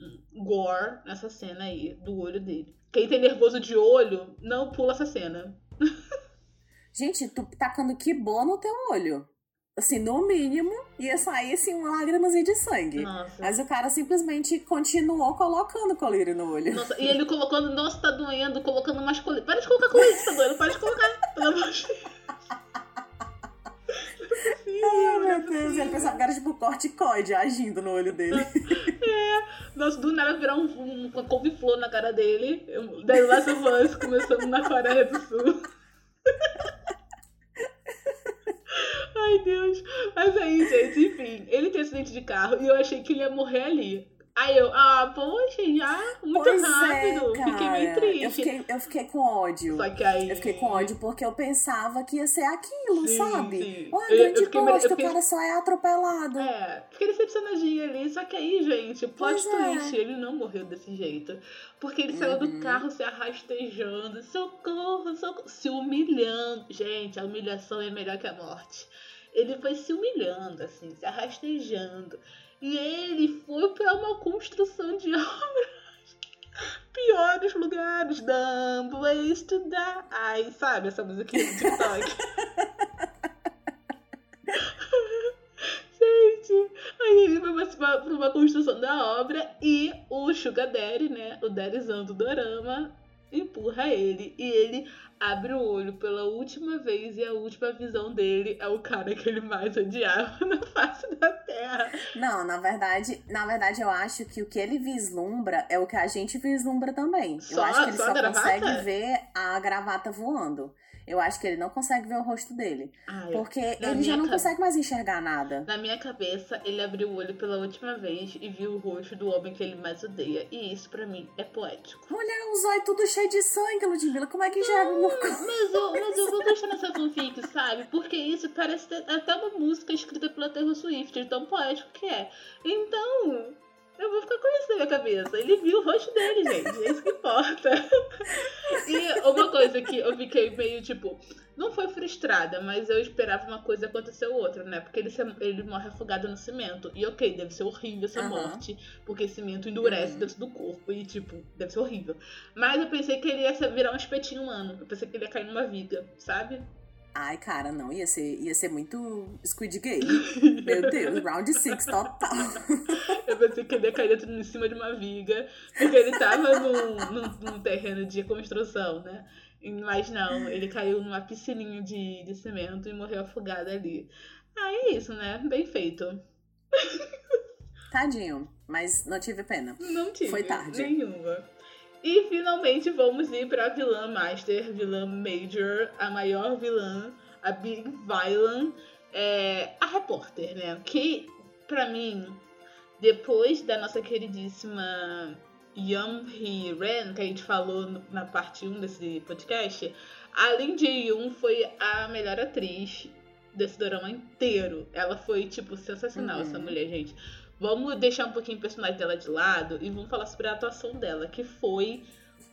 Uhum. gore nessa cena aí, do olho dele. Quem tem nervoso de olho, não pula essa cena. Gente, tu tacando que boa no teu olho. Assim, no mínimo, ia sair assim uma lágrimazinha de sangue. Nossa. Mas o cara simplesmente continuou colocando colírio no olho. Nossa, e ele colocando, nossa, tá doendo, colocando mais colírio. Para de colocar colírio, tá doendo, para de colocar, pelo amor de Deus. Ai, meu Deus, ele pensava que era tipo corticoide agindo no olho dele. Nossa, do nada virar um, um, uma couve-flor na cara dele. Eu- The Last of Us começando na Coreia do Sul. Ai, Deus. Mas aí, gente, enfim, ele tem acidente de carro e eu achei que ele ia morrer ali. Aí eu, ah, poxa, já, muito Pois rápido. é, fiquei meio triste. Eu fiquei, eu fiquei com ódio. Só que aí. Eu fiquei com ódio porque eu pensava que ia ser aquilo, Sim, sabe? sim. Eu- eu grande bosta, eu fiquei- o cara só é atropelado. É, fiquei decepcionadinha ali. Só que aí, gente, plot Pois é. twist, ele não morreu desse jeito. Porque ele saiu do Uhum. carro se arrastejando, socorro, socorro, se humilhando. Gente, a humilhação é melhor que a morte. Ele foi se humilhando, assim, se arrastejando. E ele foi pra uma construção de obras. Piores lugares, dumb place to die. Sabe essa musiquinha do TikTok? Gente, aí ele vai participar pra uma construção da obra e o Sugar Daddy, né? O Daddyzão do Dorama, empurra ele. E ele abre o olho pela última vez e a última visão dele é o cara que ele mais odiava na face da Terra. Não, na verdade, na verdade, eu acho que o que ele vislumbra é o que a gente vislumbra também. Só- eu acho que ele só só, consegue ver a gravata voando. Eu acho que ele não consegue ver o rosto dele. Ai, Porque na ele já não cabe- consegue mais enxergar nada. Na minha cabeça, ele abriu o olho pela última vez e viu o rosto do homem que ele mais odeia. E isso, pra mim, é poético. Mulher, os olhos tudo cheio de sangue, Ludmilla. Como é que enxerga uma coisa? Mas eu, mas eu vou gostar nessa fanfic, sabe? Porque isso parece até uma música escrita pela Taylor Swift, tão poético que é. Então, eu vou ficar com isso na minha cabeça. Ele viu o rosto dele, gente. É isso que importa. E uma coisa que eu fiquei meio tipo. Não foi frustrada, mas eu esperava uma coisa aconteceu outra, né? Porque ele, ele morre afogado no cimento. E ok, deve ser horrível essa Aham. morte, porque cimento endurece Uhum. dentro do corpo e, tipo, deve ser horrível. Mas eu pensei que ele ia virar um espetinho humano. Eu pensei que ele ia cair numa viga, sabe? Ai, cara, não. Ia ser, ia ser muito Squid Game. Meu Deus, round six total. Eu pensei que ele ia cair dentro em cima de uma viga, porque ele tava num, num, num terreno de construção, né? Mas não, ele caiu numa piscininha de, de cimento e morreu afogado ali. Ah, é isso, né? Bem feito. Tadinho. Mas não tive pena. Não tive Foi tarde. nenhuma. E finalmente vamos ir pra vilã Master, vilã Major, a maior vilã, a Big Villain, é, a repórter, né? Que, pra mim, depois da nossa queridíssima Yum Hee Ren, que a gente falou no- na parte 1 desse podcast, a Lin Ji-yoon foi a melhor atriz desse drama inteiro. Ela foi, tipo, sensacional, Uhum. essa mulher, gente. Vamos deixar um pouquinho o personagem dela de lado e vamos falar sobre a atuação dela, que foi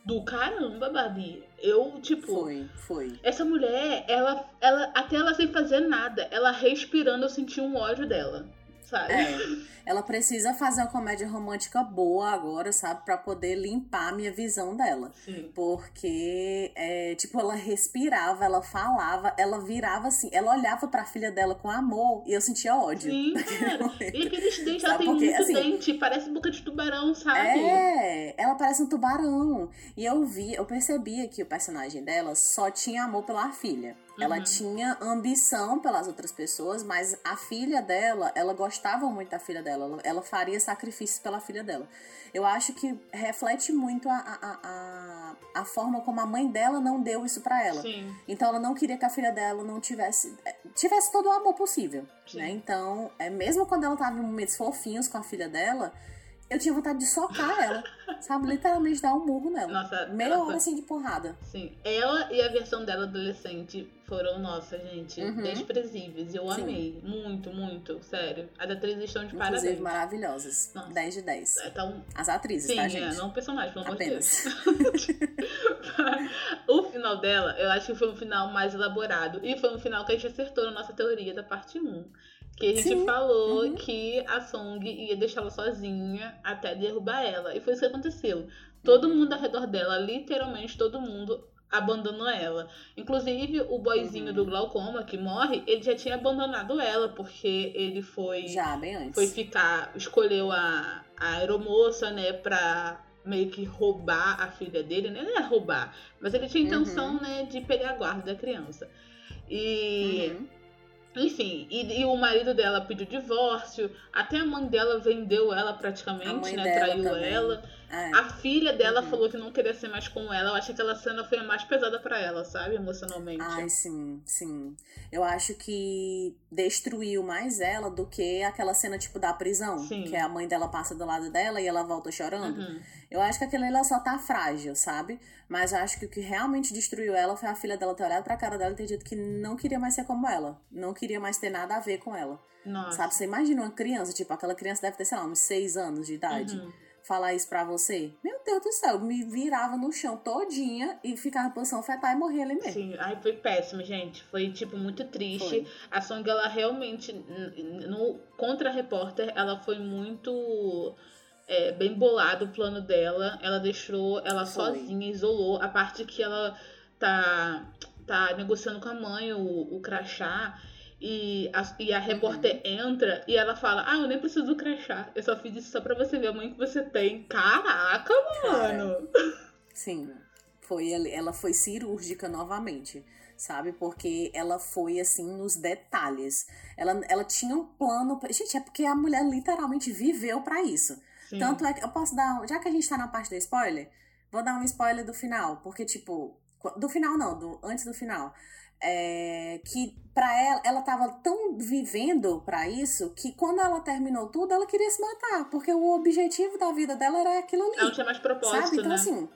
do caramba, Babi. Eu, tipo. Foi, foi. Essa mulher, ela, ela, até ela sem fazer nada, ela respirando, eu senti um ódio dela sabe? É, ela precisa fazer uma comédia romântica boa agora, sabe? Pra poder limpar a minha visão dela. Sim. Porque, é, tipo, ela respirava, ela falava, ela virava assim, ela olhava pra filha dela com amor e eu sentia ódio. Sim, cara. E aqueles dentes, ela tem porque, muito assim, dente, parece boca de tubarão, sabe? É, ela parece um tubarão. E eu vi, eu percebia que o personagem dela só tinha amor pela filha. Ela Uhum. tinha ambição pelas outras pessoas, mas a filha dela, ela gostava muito da filha dela. Ela, ela faria sacrifícios pela filha dela. Eu acho que reflete muito a, a, a, a forma como a mãe dela não deu isso pra ela. Sim. Então ela não queria que a filha dela não tivesse eh, tivesse todo o amor possível, Sim. né? Então, é mesmo quando ela tava em momentos fofinhos com a filha dela, eu tinha vontade de socar ela, sabe? Literalmente dar um murro nela. Nossa, Meia hora foi- assim de porrada. Sim. Ela e a versão dela adolescente foram, nossa, gente, Uhum. desprezíveis. Eu Sim. amei. Muito, muito. Sério. As atrizes estão de Inclusive parabéns. maravilhosas. Nossa. 10 de 10. É, Então, As atrizes, sim, tá, é, gente? não o personagem, pelo amor de. Deus. o final dela, eu acho que foi um final mais elaborado. E foi um final que a gente acertou na nossa teoria da parte 1. Que a gente Sim. falou Uhum. que a Song ia deixá-la sozinha até derrubar ela. E foi isso que aconteceu. Todo Uhum. mundo ao redor dela, literalmente todo mundo, abandonou ela. Inclusive, o boyzinho Uhum. do glaucoma que morre, ele já tinha abandonado ela, porque ele foi Já, bem antes. foi ficar, escolheu a, a aeromoça, né, pra meio que roubar a filha dele, né? Não é roubar, mas ele tinha intenção, Uhum. né, de pegar a guarda da criança. E, Uhum. Enfim, e, e o marido dela pediu divórcio, até a mãe dela vendeu ela praticamente, né, traiu também. ela. É. A filha dela Uhum. falou que não queria ser mais com ela. Eu acho que aquela cena foi a mais pesada pra ela, sabe, emocionalmente. Ai, sim, sim. Eu acho que destruiu mais ela do que aquela cena, tipo, da prisão. Sim. Que a mãe dela passa do lado dela e ela volta chorando. Uhum. Eu acho que aquilo ali ela só tá frágil, sabe? Mas eu acho que o que realmente destruiu ela foi a filha dela ter olhado pra cara dela e ter dito que não queria mais ser como ela. Não queria mais ter nada a ver com ela. Nossa. Sabe? Você imagina uma criança, tipo, aquela criança deve ter, sei lá, uns seis anos de idade. Uhum. Falar isso pra você. Meu Deus do céu, eu me virava no chão todinha e ficava em posição fetal e morria ali mesmo. Sim, ai, foi péssimo, gente. Foi, tipo, muito triste. Foi. A Song, ela realmente, no contra a repórter, ela foi muito é, bem bolado o plano dela. Ela deixou ela Foi. sozinha, isolou. A parte que ela tá, tá negociando com a mãe o, o crachá. E a, e a repórter entra e ela fala: Ah, eu nem preciso crachá. Eu só fiz isso só pra você ver a mãe que você tem. Caraca, mano! Sim, foi ela foi cirúrgica novamente, sabe? Porque ela foi assim nos detalhes. Ela, ela tinha um plano. pra- Gente, é porque a mulher literalmente viveu pra isso. Sim. Tanto é que eu posso dar. Já que a gente tá na parte do spoiler, vou dar um spoiler do final. Porque, tipo. Do final não, do antes do final. É, que pra ela, ela tava tão vivendo pra isso que quando ela terminou tudo, ela queria se matar. Porque o objetivo da vida dela era aquilo ali. Ela não tinha mais propósito, Sabe? Então, né? assim,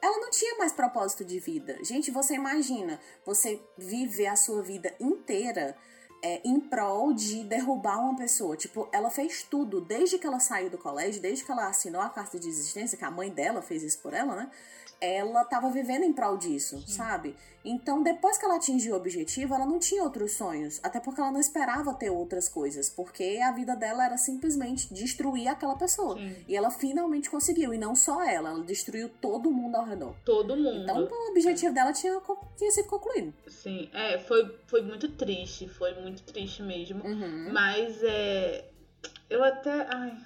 ela não tinha mais propósito de vida. Gente, você imagina você viver a sua vida inteira é, em prol de derrubar uma pessoa. Tipo, ela fez tudo, desde que ela saiu do colégio, desde que ela assinou a carta de existência, que a mãe dela fez isso por ela, né? Ela tava vivendo em prol disso, sabe? Então, depois que ela atingiu o objetivo, ela não tinha outros sonhos. Até porque ela não esperava ter outras coisas. Porque a vida dela era simplesmente destruir aquela pessoa. Sim. E ela finalmente conseguiu. E não só ela, ela destruiu todo mundo ao redor. Todo mundo. Então o objetivo dela tinha, tinha sido concluído. Sim, é, foi, foi muito triste, foi muito triste mesmo. Uhum. Mas é. Eu até. Ai.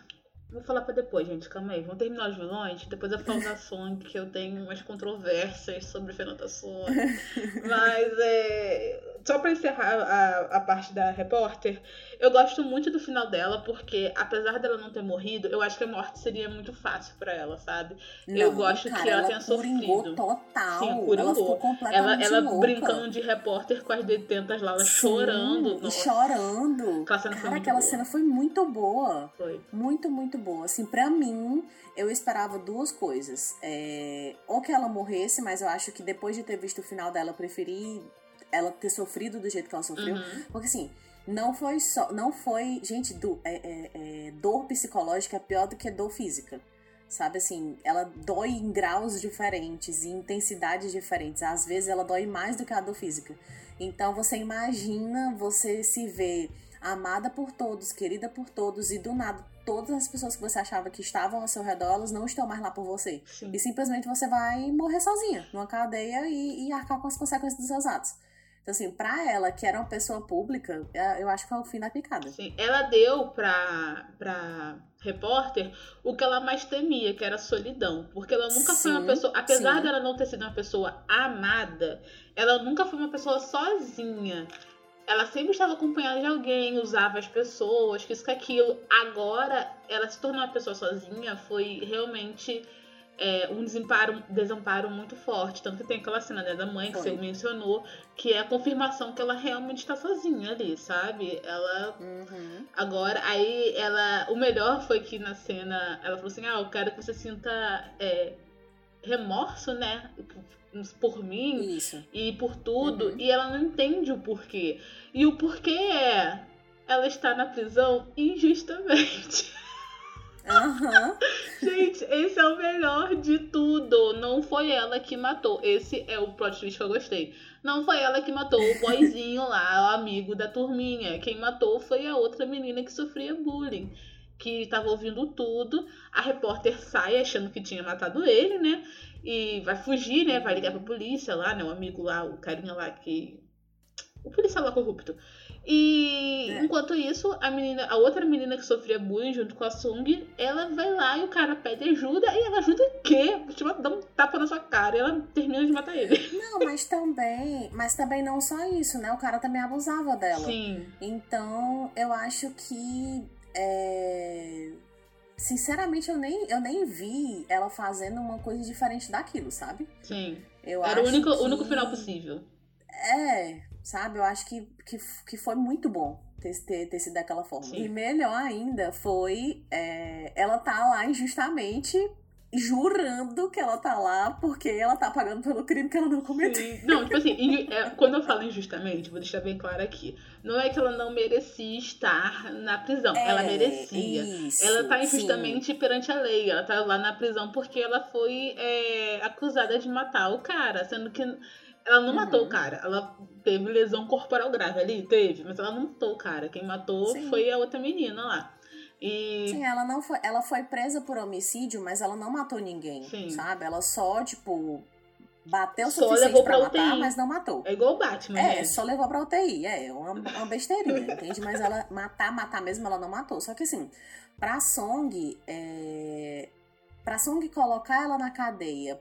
Vou falar pra depois, gente. Calma aí. Vamos terminar os vilões. Depois eu falo da Song, que eu tenho umas controvérsias sobre Fernanda Song. Mas é. Só pra encerrar a, a parte da repórter, eu gosto muito do final dela, porque apesar dela não ter morrido, eu acho que a morte seria muito fácil pra ela, sabe? eu Não, gosto cara, que ela tenha coringou sofrido. total. Sim, ela ficou Ela, completamente ela louca. brincando de repórter com as detentas lá, ela Sim, chorando. E Nossa, chorando. Aquela cena foi Cara, muito aquela boa. cena foi muito boa. Foi. Muito, muito boa. Assim, pra mim, eu esperava duas coisas. É, Ou que ela morresse, mas eu acho que depois de ter visto o final dela, eu preferi ela ter sofrido do jeito que ela sofreu. Uhum. Porque assim, não foi só. Não foi. Gente, do, é, é, é, dor psicológica é pior do que dor física. Sabe assim, ela dói em graus diferentes, em intensidades diferentes. Às vezes ela dói mais do que a dor física. Então você imagina você se ver amada por todos, querida por todos, e do nada todas as pessoas que você achava que estavam ao seu redor, elas não estão mais lá por você. Sim. E simplesmente você vai morrer sozinha, numa cadeia e, e arcar com as consequências dos seus atos. Então, assim, pra ela, que era uma pessoa pública, é, eu acho que foi o fim da picada. Sim, ela deu pra, pra repórter o que ela mais temia, que era a solidão. Porque ela nunca foi uma Sim, pessoa. Apesar sim. dela não ter sido uma pessoa amada, ela nunca foi uma pessoa sozinha. Ela sempre estava acompanhada de alguém, usava as pessoas, que isso, que aquilo. Agora, ela se tornou uma pessoa sozinha foi realmente é, um desamparo, desamparo muito forte. Tanto que tem aquela cena né, da mãe que Foi. você mencionou, que é a confirmação que ela realmente está sozinha ali, sabe? Ela Uhum. Agora, aí ela. O melhor foi que na cena ela falou assim: Ah, eu quero que você sinta é, remorso, né? Por mim Isso. e por tudo. Uhum. E ela não entende o porquê. E o porquê é. Ela está na prisão injustamente. Aham. Gente, esse é o melhor de tudo. Não foi ela que matou. Esse é o plot twist que eu gostei. Não foi ela que matou o boyzinho lá, o amigo da turminha. Quem matou foi a outra menina que sofria bullying. Que tava ouvindo tudo. A repórter sai achando que tinha matado ele, né? E vai fugir, né? Vai ligar pra polícia lá, né? O amigo lá, o carinha lá que. O policial lá corrupto. E É. enquanto isso, a menina, a outra menina que sofria bullying junto com a Sung, ela vai lá e o cara pede ajuda e ela ajuda o quê? Tipo, dá um tapa na sua cara e ela termina de matar ele. Não, mas também. Mas também não só isso, né? O cara também abusava dela. Sim. Então, eu acho que. É, Sinceramente, eu nem, eu nem vi ela fazendo uma coisa diferente daquilo, sabe? Sim. Eu Era o único, que- único final possível. É, sabe? Eu acho que, que, que foi muito bom ter, ter, ter sido daquela forma. Sim. E melhor ainda foi é, ela tá lá injustamente jurando que ela tá lá porque ela tá pagando pelo crime que ela não cometeu. Sim. Não, tipo assim, é, quando eu falo injustamente, vou deixar bem claro aqui. Não é que ela não merecia estar na prisão. ela É, merecia. Isso, Ela tá sim. injustamente perante a lei. Ela tá lá na prisão porque ela foi é, acusada de matar o cara, sendo que ela não Uhum. matou o cara. Ela teve lesão corporal grave ali, teve, mas ela não matou o cara. Quem matou Sim. foi a outra menina lá. E Sim, ela não foi, ela foi presa por homicídio, mas ela não matou ninguém, Sim. sabe? Ela só, tipo, bateu o suficiente pra pra matar, UTI. mas não matou. é igual o Batman, É, só levou pra UTI, é uma, uma besteirinha, entende? Mas ela matar, matar mesmo, ela não matou. Só que assim, pra Song, é... pra Song colocar ela na cadeia,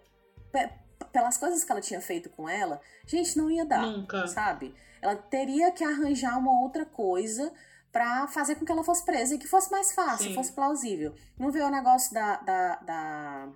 pe- pelas coisas que ela tinha feito com ela, gente, não ia dar, Nunca. sabe? Ela teria que arranjar uma outra coisa pra fazer com que ela fosse presa e que fosse mais fácil, Sim. fosse plausível. Não vê o negócio da... da, da-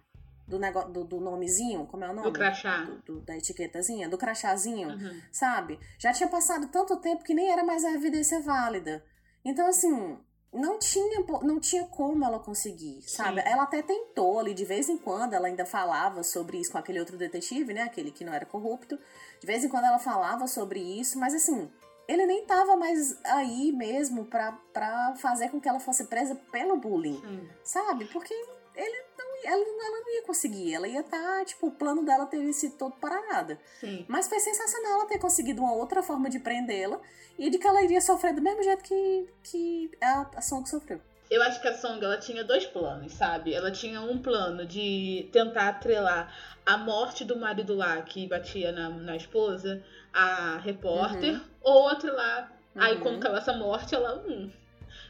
do, negócio, do, do nomezinho, como é o nome? Do crachá. Do- do- da etiquetazinha, do crachazinho Uhum. sabe? Já tinha passado tanto tempo que nem era mais a evidência válida. Então, assim, não tinha, não tinha como ela conseguir, sabe? Sim. Ela até tentou ali, de vez em quando, ela ainda falava sobre isso com aquele outro detetive, né? Aquele que não era corrupto. De vez em quando ela falava sobre isso, mas assim, ele nem tava mais aí mesmo pra, pra fazer com que ela fosse presa pelo bullying, Sim. sabe? Porque ele não, ela, ela não ia conseguir. Ela ia estar, tipo, o plano dela teria sido todo para nada. Sim. Mas foi sensacional ela ter conseguido uma outra forma de prendê-la e de que ela iria sofrer do mesmo jeito que, que a, a Song sofreu. Eu acho que a Song ela tinha dois planos, sabe? Ela tinha um plano de tentar atrelar a morte do marido lá que batia na, na esposa, a repórter, ou atrelar. Aí Uhum. quando acaba essa morte, ela. Hum,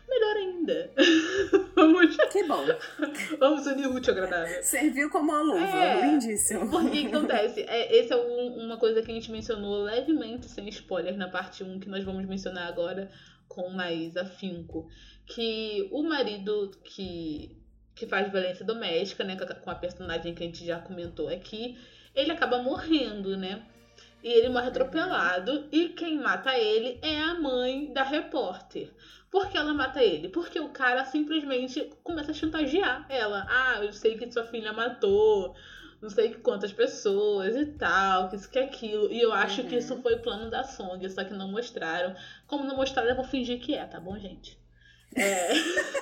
melhor ainda. vamos, Que bom. vamos unir útil agradável. Serviu como uma luva. É. Lindíssimo. Porque o que acontece? É, esse é um- uma coisa que a gente mencionou levemente, sem spoiler, na parte 1, que nós vamos mencionar agora com mais afinco. Que o marido que, que faz violência doméstica, né, com a- personagem que a gente já comentou aqui, ele acaba morrendo, né? E ele morre atropelado. E quem mata ele é a mãe da repórter. Por que ela mata ele? Porque o cara simplesmente começa a chantagear ela. Ah, eu sei que sua filha matou não sei quantas pessoas e tal, que isso que aquilo. E eu acho Uhum. que isso foi o plano da Song, só que não mostraram. Como não mostraram, eu vou fingir que é, tá bom, gente? É.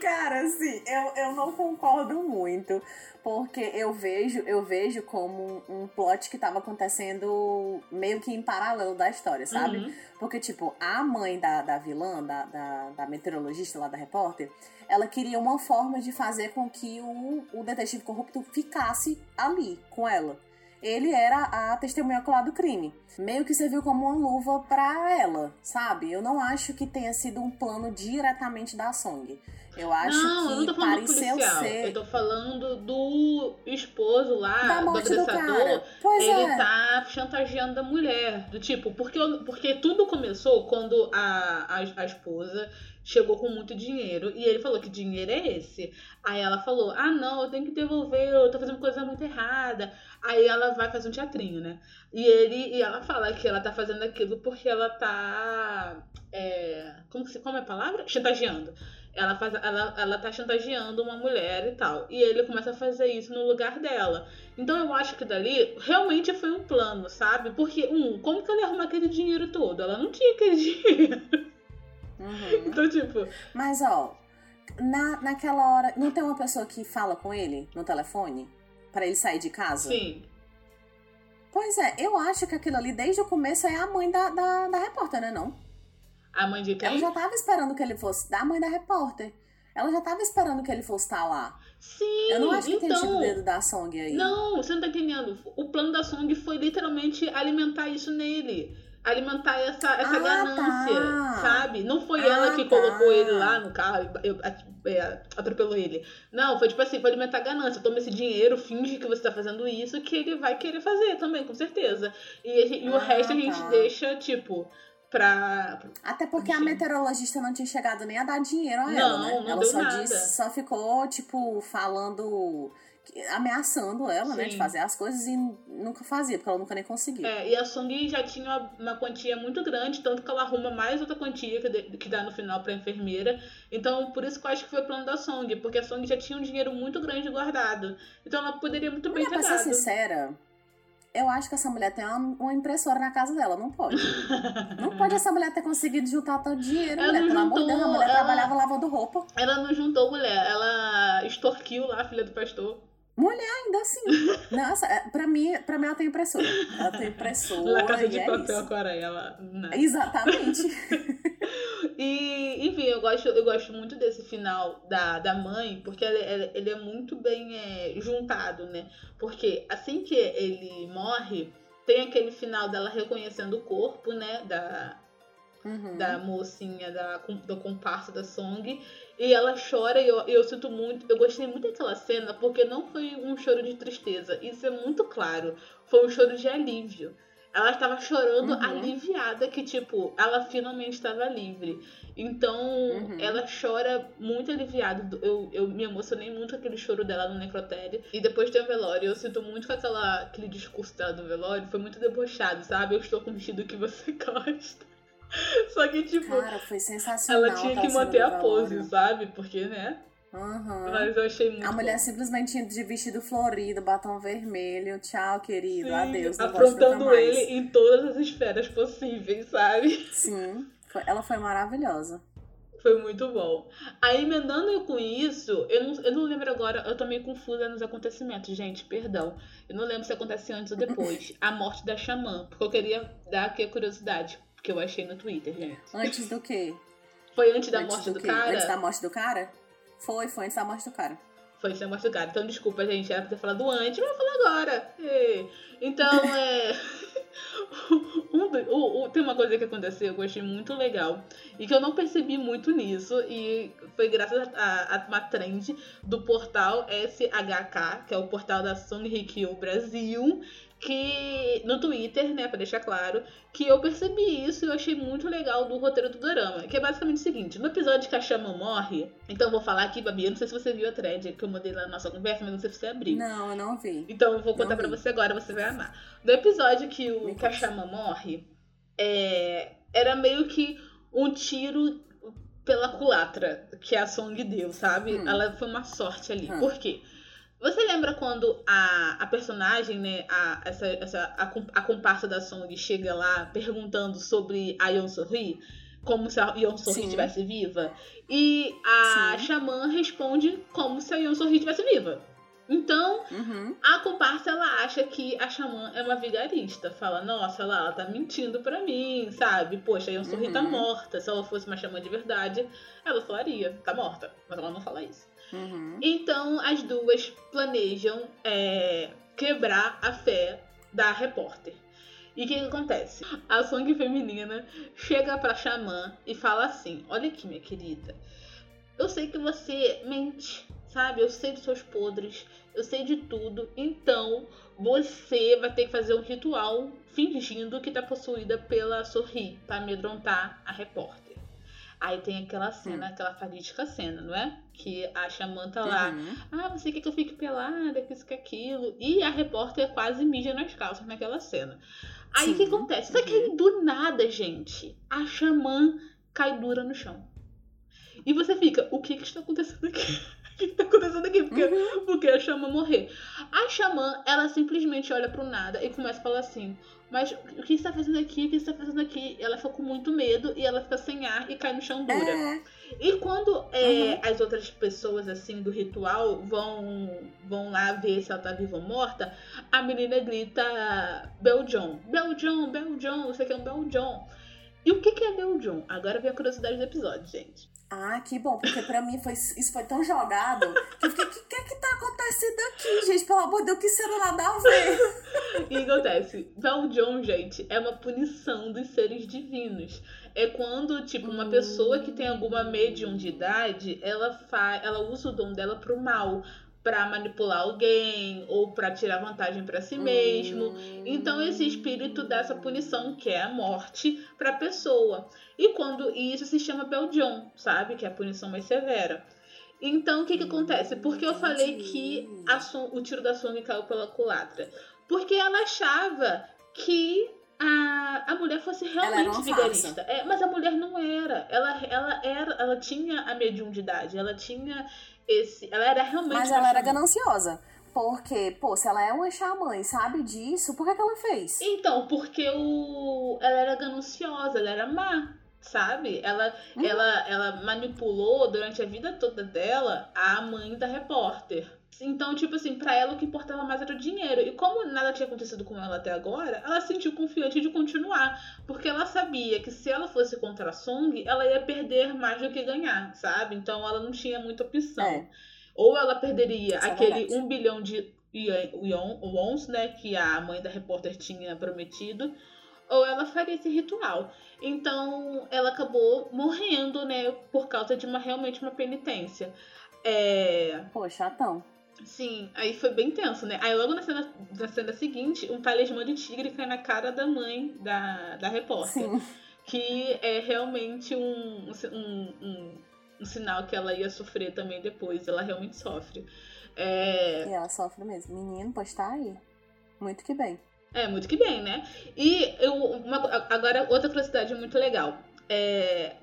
Cara, assim, eu, eu não concordo muito, porque eu vejo, eu vejo como um, um plot que tava acontecendo meio que em paralelo da história, sabe? Uhum. Porque, tipo, a mãe da, da vilã, da, da, da meteorologista lá da repórter, ela queria uma forma de fazer com que o, o detetive corrupto ficasse ali com ela. Ele era a testemunha ocular do crime. Meio que serviu como uma luva pra ela, sabe? Eu não acho que tenha sido um plano diretamente da Song. Eu acho não, eu não que tô falando do pareceu policial. ser. Eu tô falando do esposo lá, do do agressador. Pois ele é. tá chantageando a mulher. Do tipo, porque, porque tudo começou quando a, a, a esposa chegou com muito dinheiro. E ele falou que dinheiro é esse. Aí ela falou: Ah, não, eu tenho que devolver, eu tô fazendo coisa muito errada. Aí ela vai fazer um teatrinho, né? E ele e ela fala que ela tá fazendo aquilo porque ela tá. é, como, que como é a palavra? Chantageando. Ela, faz, ela, ela tá chantageando uma mulher e tal. E ele começa a fazer isso no lugar dela. Então eu acho que dali realmente foi um plano, sabe? Porque, um, como que ela ia arrumar aquele dinheiro todo? Ela não tinha aquele dinheiro. Uhum. Então, tipo, Mas, ó, na, naquela hora. Não tem uma pessoa que fala com ele no telefone? Pra ele sair de casa? sim. Pois é, eu acho que aquilo ali, desde o começo, é a mãe da, da, da repórter, né? Não? A mãe de Ela quem? já tava esperando que ele fosse. Da mãe da repórter. Ela já tava esperando que ele fosse estar lá. Sim, Eu não acho que tenha tido então. o dedo da Song aí. Não, você não tá entendendo. O plano da Song foi literalmente alimentar isso nele. Alimentar essa, essa Ah, ganância, tá. sabe? Não foi Ah, ela que tá. colocou ele lá no carro é, atropelou ele. Não, foi tipo assim, foi alimentar a ganância. Toma esse dinheiro, finge que você tá fazendo isso, que ele vai querer fazer também, com certeza. E, a gente- e o Ah, resto a gente tá. deixa, tipo, pra. Até porque a Enfim. meteorologista não tinha chegado nem a dar dinheiro a Não, ela, né? não ela deu só nada. disse, só ficou, tipo, falando. Ameaçando ela, né? Sim. De fazer as coisas e nunca fazia, porque ela nunca nem conseguiu. É, e a Song já tinha uma, uma quantia muito grande, tanto que ela arruma mais outra quantia que, de- que dá no final pra enfermeira. Então, por isso que eu acho que foi o plano da Song, porque a Song já tinha um dinheiro muito grande guardado. Então ela poderia muito bem Mulher, ter pra ser sincera, eu acho que essa mulher tem uma, uma impressora na casa dela. Não pode. não pode essa mulher ter conseguido juntar tanto dinheiro, Ela mulher. não Pelo amor de Deus, a juntou, mulher ela- trabalhava lavando roupa. Ela não juntou mulher, ela extorquiu lá a filha do pastor. Ainda assim. Nossa, é, pra mim, pra mim ela tem impressora. Ela tem impressora. Na casa de é papel isso. agora ela. né? Exatamente. E, enfim, eu gosto, eu gosto muito desse final da, da mãe, porque ele, ele- ele é muito bem é, juntado, né? Porque assim que ele morre, tem aquele final dela reconhecendo o corpo, né? Da, Uhum. da mocinha, da, do comparsa da Song. E ela chora e eu, eu sinto muito. Eu gostei muito daquela cena porque não foi um choro de tristeza. Isso é muito claro. Foi um choro de alívio. Ela estava chorando Uhum. aliviada que, tipo, ela finalmente estava livre. Então, Uhum. ela chora muito aliviada. Eu, eu me emocionei muito com aquele choro dela no necrotério. E depois tem o velório. Eu sinto muito com aquela, aquele discurso dela do velório. Foi muito debochado, sabe? Eu estou com o vestido que você gosta. Só que, tipo, Cara, foi sensacional. ela tinha aquela que cena manter a pose, sabe? Porque, né? Uhum. Mas eu achei muito A mulher bom. simplesmente de vestido florido, batom vermelho. Tchau, querido. Sim, Adeus. Afrontando mais. ele em todas as esferas possíveis, sabe? Sim. Foi- ela foi maravilhosa. Foi muito bom. Aí, emendando com isso, eu não, eu não lembro agora, eu tô meio confusa nos acontecimentos, gente, perdão. Eu não lembro se acontece antes ou depois. A morte da Xamã, porque eu queria dar aqui a curiosidade, que eu achei no Twitter, gente. Antes do quê? Foi antes da antes morte do, quê? cara? Antes da morte do cara? Foi, foi antes da morte do cara. Foi antes da morte do cara. Então, desculpa, gente, era pra ter falado antes, mas eu vou falar agora. Então, é. um do- tem uma coisa que aconteceu que eu achei muito legal e que eu não percebi muito nisso e foi graças a, a uma trend do portal SHK, que é o portal da Song Hikyo Brasil, que no Twitter, né, pra deixar claro, que eu percebi isso e eu achei muito legal do roteiro do dorama, que é basicamente o seguinte, no episódio que a Chama morre, então eu vou falar aqui, Babi, eu não sei se você viu a thread que eu mandei lá na nossa conversa, mas não sei se você abriu. Não, eu não vi. Então eu vou contar vi. você agora, você vai amar. No episódio que o Me que a conte. Chama morre, é, era meio que um tiro pela culatra que a Song deu, sabe? Hum. Ela foi uma sorte ali. Hum. Por quê? Você lembra quando a, a personagem, né, a, essa, essa, a, a comparsa da Song chega lá perguntando sobre a Yeon Sorri? Como se a Yeon Sorri estivesse viva? E a Sim. Xamã responde como se a Yeon Sorri estivesse viva. Então, uhum. a comparsa ela acha que a xamã é uma vigarista. Fala, nossa, ela, ela tá mentindo pra mim, sabe? Poxa, a Yeon Sorri tá uhum. tá morta. Se ela fosse uma xamã de verdade, ela falaria, tá morta. Mas ela não fala isso. Uhum. Então as duas planejam é, quebrar a fé da repórter. E o que, que, acontece? A Song feminina chega pra Xamã e fala assim: Olha aqui, minha querida, eu sei que você mente, sabe? Eu sei dos seus podres, eu sei de tudo, então você vai ter que fazer um ritual fingindo que tá possuída pela Sorri para amedrontar a repórter. Aí tem aquela cena, hum. aquela fatídica cena, não é? Que a Xamã tá lá, uhum. ah, você quer que eu fique pelada, que isso, que aquilo. E a repórter quase mija nas calças naquela cena. Aí o que acontece? Só que aí, uhum. do nada, gente, a Xamã cai dura no chão. E você fica, o que que está acontecendo aqui? O que, que tá acontecendo aqui? Porque, uhum. porque a Xamã morrer. A Xamã, ela simplesmente olha pro nada e começa a falar assim: mas o que está fazendo aqui? O que está fazendo aqui? Ela fica com muito medo e ela fica sem ar e cai no chão dura. É. E quando é, uhum. as outras pessoas assim do ritual vão vão lá ver se ela tá viva ou morta, a menina grita Bel John, Bel John, Bel John, você quer um Bel John. E o que, que é Bel John? Agora vem a curiosidade do episódio, gente. Ah, que bom, porque pra mim foi, isso foi tão jogado que eu fiquei, o que, que é que tá acontecendo aqui, gente? Pelo amor de Deus, que será nada a ver? e acontece, Val John, gente, é uma punição dos seres divinos. É quando, tipo, uma hum. pessoa que tem alguma mediunidade, ela, faz, ela usa o dom dela pro mal para manipular alguém ou para tirar vantagem para si mesmo. Então esse espírito dá essa punição que é a morte para a pessoa. E quando e isso se chama Beldion, sabe, que é a punição mais severa. Então o que que acontece? Porque eu falei que a, o tiro da Song caiu pela culatra, porque ela achava que a, a mulher fosse realmente vigarista. É, mas a mulher não era. Ela, ela era, ela tinha a mediunidade, ela tinha esse. Ela era realmente. Mas ela era gananciosa. Porque, pô, se ela é uma xamã e sabe disso, por que, que ela fez? Então, porque o... ela era gananciosa, ela era má, sabe? Ela, hum. ela, ela manipulou durante a vida toda dela a mãe da repórter. Então, tipo assim, pra ela o que importava mais era o dinheiro. E como nada tinha acontecido com ela até agora, ela se sentiu confiante de continuar. Porque ela sabia que se ela fosse contra a Song, ela ia perder mais do que ganhar, sabe? Então ela não tinha muita opção. É. Ou ela perderia Isso é aquele é um bilhão de wons, né? Que a mãe da repórter tinha prometido. Ou ela faria esse ritual. Então ela acabou morrendo, né? Por causa de uma realmente uma penitência. É... Pô, chatão. Sim, aí foi bem tenso, né? Aí logo na cena, na cena seguinte, um talismã de tigre cai na cara da mãe da, da repórter. Sim. Que é realmente um, um, um, um sinal que ela ia sofrer também depois. Ela realmente sofre. É... E ela sofre mesmo. Menino, pode estar aí. Muito que bem. É, muito que bem, né? E eu, uma, agora, outra curiosidade muito legal. É,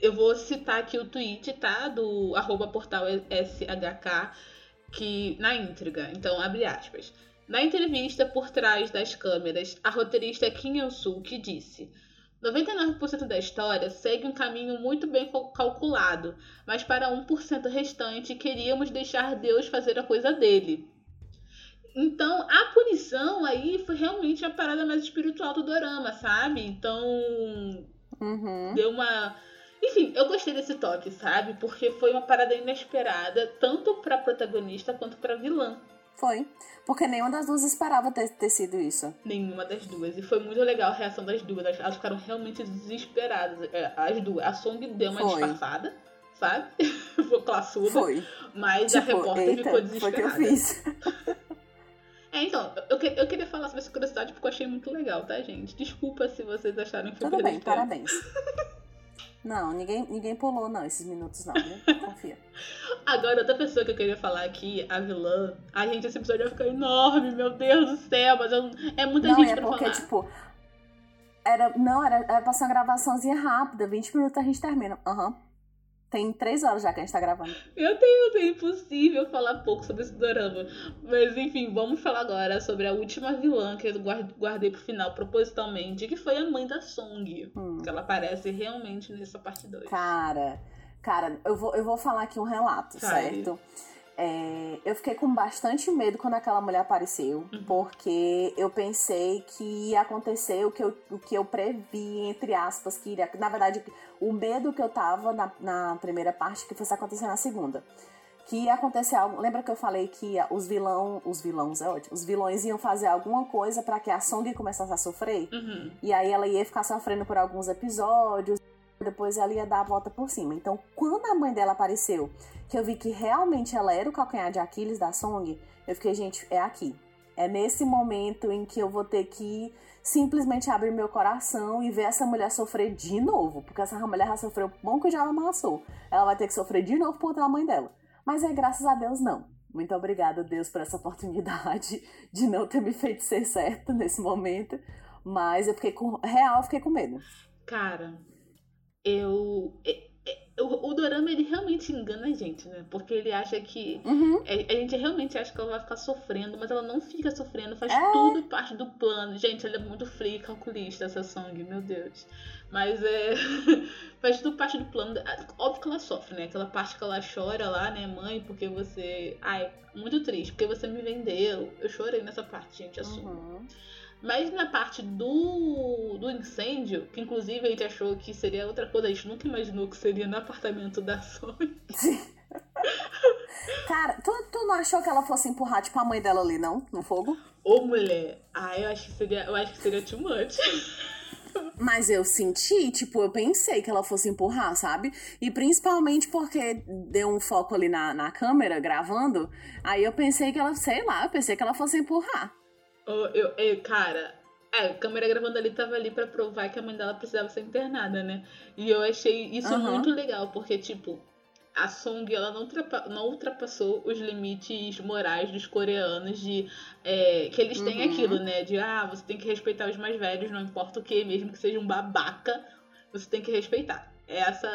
eu vou citar aqui o tweet, tá? Do arroba portal SHK que na íntegra, então abre aspas. Na entrevista por trás das câmeras, a roteirista Kim Il-suk disse: 99% da história segue um caminho muito bem calculado, mas para 1% restante queríamos deixar Deus fazer a coisa dele. Então, a punição aí foi realmente a parada mais espiritual do dorama, sabe? Então, uhum. deu uma enfim, eu gostei desse toque, sabe? Porque foi uma parada inesperada, tanto pra protagonista quanto pra vilã. Foi. Porque nenhuma das duas esperava ter, ter sido isso. Nenhuma das duas. E foi muito legal a reação das duas. Elas ficaram realmente desesperadas. É, as duas. A Song deu uma foi. disfarçada, sabe? Foi classuda. Foi. Mas tipo, a repórter eita, ficou desesperada. Foi que eu fiz. É, então, eu, que, eu queria falar sobre essa curiosidade porque eu achei muito legal, tá, gente? Desculpa se vocês acharam que foi Tudo bem, parabéns. Não, ninguém, ninguém pulou, não, esses minutos não, né? Confia. Agora, outra pessoa que eu queria falar aqui, a vilã. Ai, gente, esse episódio vai ficar enorme, meu Deus do céu, mas eu, é muita não, gente é pra porque, falar. tipo. Era, não, era, era pra ser uma gravaçãozinha rápida, 20 minutos a gente termina. Aham. Uhum. Tem três horas já que a gente tá gravando. Eu tenho, é impossível falar pouco sobre esse dorama. Mas enfim, vamos falar agora sobre a última vilã que eu guardei pro final propositalmente, que foi a mãe da Song. Hum. Que ela aparece realmente nessa parte 2. Cara, cara, eu vou, eu vou falar aqui um relato, certo? É, eu fiquei com bastante medo quando aquela mulher apareceu, uhum. porque eu pensei que ia acontecer o que eu, o que eu previ, entre aspas, que iria. Na verdade, o medo que eu tava na, na primeira parte que fosse acontecer na segunda. Que ia acontecer algo. Lembra que eu falei que os vilão. Os vilões é ótimo. Os vilões iam fazer alguma coisa para que a Song começasse a sofrer? Uhum. E aí ela ia ficar sofrendo por alguns episódios depois ela ia dar a volta por cima. Então, quando a mãe dela apareceu, que eu vi que realmente ela era o calcanhar de Aquiles da Song, eu fiquei, gente, é aqui. É nesse momento em que eu vou ter que simplesmente abrir meu coração e ver essa mulher sofrer de novo. Porque essa mulher já sofreu bom que já amassou. Ela vai ter que sofrer de novo por a mãe dela. Mas é graças a Deus não. Muito obrigada, Deus, por essa oportunidade de não ter me feito ser certo nesse momento. Mas eu fiquei com. Real, eu fiquei com medo. Cara, eu. É, é, o, o Dorama ele realmente engana a gente, né? Porque ele acha que. Uhum. A, a, gente realmente acha que ela vai ficar sofrendo, mas ela não fica sofrendo, faz é. tudo parte do plano. Gente, ela é muito fria calculista, essa Song, meu Deus. Mas é. faz tudo parte do plano. Óbvio que ela sofre, né? Aquela parte que ela chora lá, né, mãe, porque você. Ai, muito triste, porque você me vendeu. Eu chorei nessa parte, gente, assumo. Uhum. Mas na parte do, do incêndio, que inclusive a gente achou que seria outra coisa, a gente nunca imaginou que seria no apartamento da Sony. Cara, tu, tu não achou que ela fosse empurrar, tipo, a mãe dela ali, não? No fogo? Ô, mulher, ah, eu acho que seria, eu acho que seria too much. Mas eu senti, tipo, eu pensei que ela fosse empurrar, sabe? E principalmente porque deu um foco ali na, na câmera gravando. Aí eu pensei que ela, sei lá, eu pensei que ela fosse empurrar. Oh, eu, eu, cara, é, a câmera gravando ali tava ali para provar que a mãe dela precisava ser internada, né? E eu achei isso uhum. muito legal, porque, tipo, a Song ela não, não ultrapassou os limites morais dos coreanos de é, que eles têm uhum. aquilo, né? De ah, você tem que respeitar os mais velhos, não importa o que, mesmo que seja um babaca, você tem que respeitar. É essa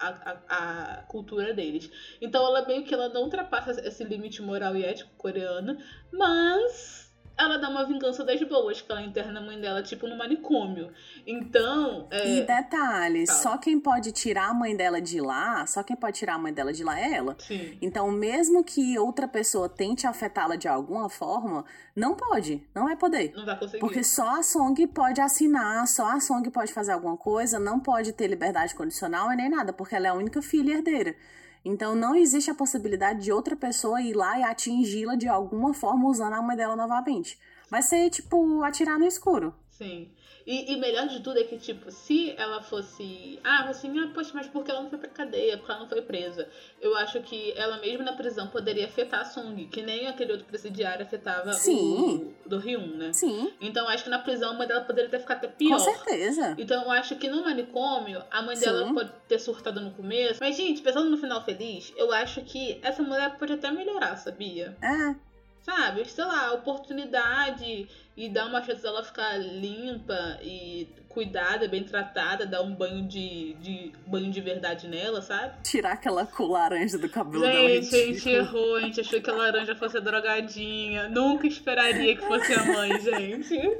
a, a, a, cultura deles. Então ela meio que ela não ultrapassa esse limite moral e ético coreano, mas ela dá uma vingança das boas, que ela interna a mãe dela, tipo, no manicômio. Então. É... E detalhe, só quem pode tirar a mãe dela de lá, só quem pode tirar a mãe dela de lá é ela. Sim. Então, mesmo que outra pessoa tente afetá-la de alguma forma, não pode, não vai poder. Não vai conseguir. Porque só a Song pode assinar, só a Song pode fazer alguma coisa, não pode ter liberdade condicional e nem nada, porque ela é a única filha herdeira. Então não existe a possibilidade de outra pessoa ir lá e atingi-la de alguma forma usando a mãe dela novamente. Vai ser tipo atirar no escuro. Sim. E, e, melhor de tudo é que, tipo, se ela fosse. Ah, assim, ah, poxa, mas por que ela não foi pra cadeia? Porque ela não foi presa? Eu acho que ela mesmo na prisão poderia afetar a Song, que nem aquele outro presidiário afetava Sim. o do Ryun, né? Sim. Então acho que na prisão a mãe dela poderia ter ficado até pior. Com certeza. Então eu acho que no manicômio, a mãe Sim. dela pode ter surtado no começo. Mas, gente, pensando no final feliz, eu acho que essa mulher pode até melhorar, sabia? É. Sabe, sei lá, oportunidade e dar uma chance dela ficar limpa e cuidada, bem tratada, dar um banho de, de banho de verdade nela, sabe? Tirar aquela cor laranja do cabelo gente, dela. Gente, a gente errou, a gente achou que a laranja fosse a drogadinha. Nunca esperaria que fosse a mãe, gente.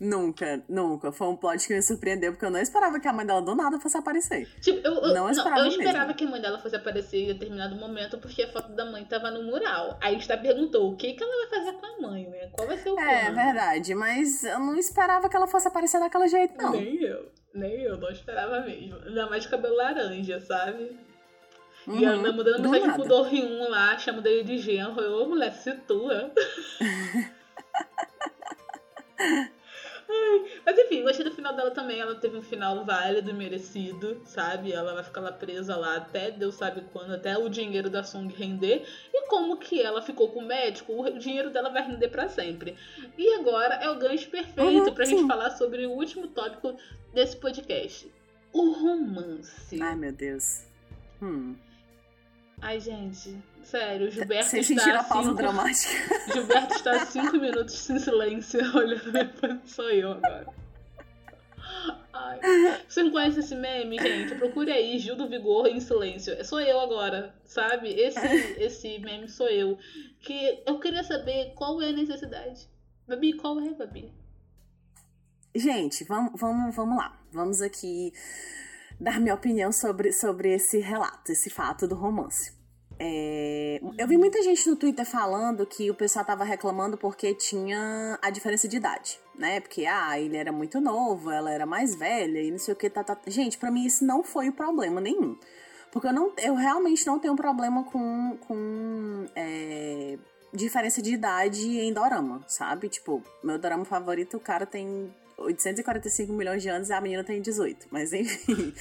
Nunca, nunca. Foi um plot que me surpreendeu, porque eu não esperava que a mãe dela do nada fosse aparecer. Tipo, eu, eu não esperava, não, eu esperava mesmo. que a mãe dela fosse aparecer em determinado momento, porque a foto da mãe tava no mural. Aí a gente tá perguntou o que, que ela vai fazer com a mãe, né? Qual vai ser o é, plano? É verdade, mas eu não esperava que ela fosse aparecer daquele jeito, não. Nem eu, nem eu, não esperava mesmo. Ainda mais de cabelo laranja, sabe? Uhum, e ela mudando mensagem pro Dorium lá, chama dele de genro. Ô, mulher, situa. Mas enfim, gostei do final dela também. Ela teve um final válido e merecido, sabe? Ela vai ficar lá presa lá até Deus sabe quando, até o dinheiro da Song render. E como que ela ficou com o médico, o dinheiro dela vai render para sempre. E agora é o gancho perfeito uhum, pra sim. gente falar sobre o último tópico desse podcast. O romance. Ai, meu Deus. Hum. Ai, gente, sério, o Gilberto está. sentir a pausa cinco... dramática. Gilberto está cinco minutos em silêncio olhando sou eu agora. Ai. Você não conhece esse meme, gente? Procure aí, Gil do Vigor em silêncio. Sou eu agora, sabe? Esse, esse meme sou eu. Que eu queria saber qual é a necessidade. Babi, qual é, Babi? Gente, vamos, vamos, vamos lá. Vamos aqui dar minha opinião sobre, sobre esse relato, esse fato do romance. É, eu vi muita gente no Twitter falando que o pessoal tava reclamando porque tinha a diferença de idade, né? Porque, ah, ele era muito novo, ela era mais velha e não sei o que. Tá, tá. Gente, para mim isso não foi o problema nenhum. Porque eu, não, eu realmente não tenho problema com, com é, diferença de idade em dorama, sabe? Tipo, meu dorama favorito, o cara tem 845 milhões de anos e a menina tem 18. Mas enfim.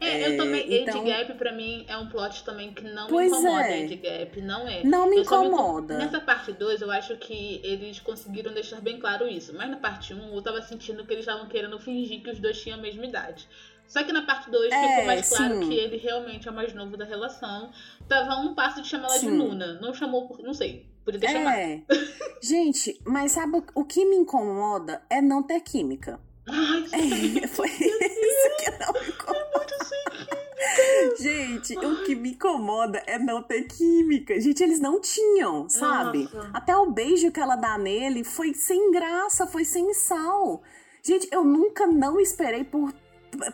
É, é eu também. Então... Age Gap, pra mim, é um plot também que não pois me incomoda. É. Age Gap, não é. Não me eu incomoda. Me... Nessa parte 2, eu acho que eles conseguiram deixar bem claro isso. Mas na parte 1, um, eu tava sentindo que eles estavam querendo fingir que os dois tinham a mesma idade. Só que na parte 2 é, ficou mais claro sim. que ele realmente é o mais novo da relação. Tava um passo de chamar ela sim. de Luna. Não chamou por. Não sei. Podia ter é. chamado. Gente, mas sabe o que me incomoda é não ter química. Ai, é, foi isso que não me incomoda. Gente, o que me incomoda é não ter química. Gente, eles não tinham, sabe? Nossa. Até o beijo que ela dá nele foi sem graça, foi sem sal. Gente, eu nunca não esperei por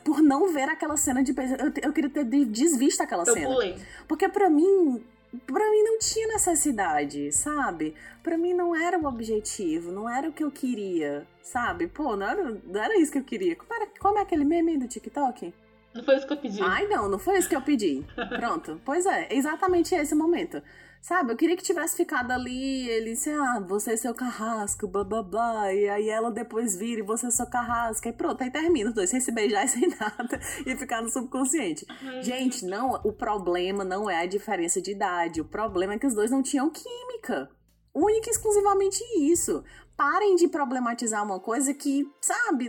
por não ver aquela cena de beijo. Eu, eu queria ter desvisto aquela eu cena. Pulei. Porque para mim, para mim não tinha necessidade, sabe? Para mim não era o objetivo, não era o que eu queria, sabe? Pô, não era, não era isso que eu queria. Como, era, como é aquele meme do TikTok? Não foi isso que eu pedi. Ai, não, não foi isso que eu pedi. Pronto. pois é, exatamente esse momento. Sabe, eu queria que tivesse ficado ali, ele disse, ah, você é seu carrasco, blá blá blá. E aí ela depois vira e você é seu carrasco. E pronto, aí termina os dois sem se beijar e sem nada e ficar no subconsciente. Gente, não, o problema não é a diferença de idade. O problema é que os dois não tinham química. Única e exclusivamente isso. Parem de problematizar uma coisa que, sabe,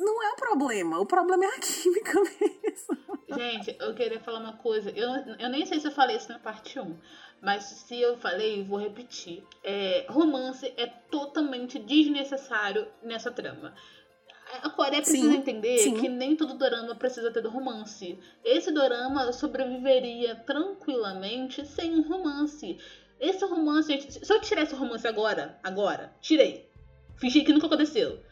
não é o problema. O problema é a química mesmo. Gente, eu queria falar uma coisa. Eu, eu nem sei se eu falei isso na parte 1. Mas se eu falei, vou repetir. É, romance é totalmente desnecessário nessa trama. A Coreia precisa sim, entender sim. que nem todo dorama precisa ter romance. Esse dorama sobreviveria tranquilamente sem um romance. Esse romance, gente, se eu tirar esse romance agora, agora, tirei. Fingi que nunca aconteceu.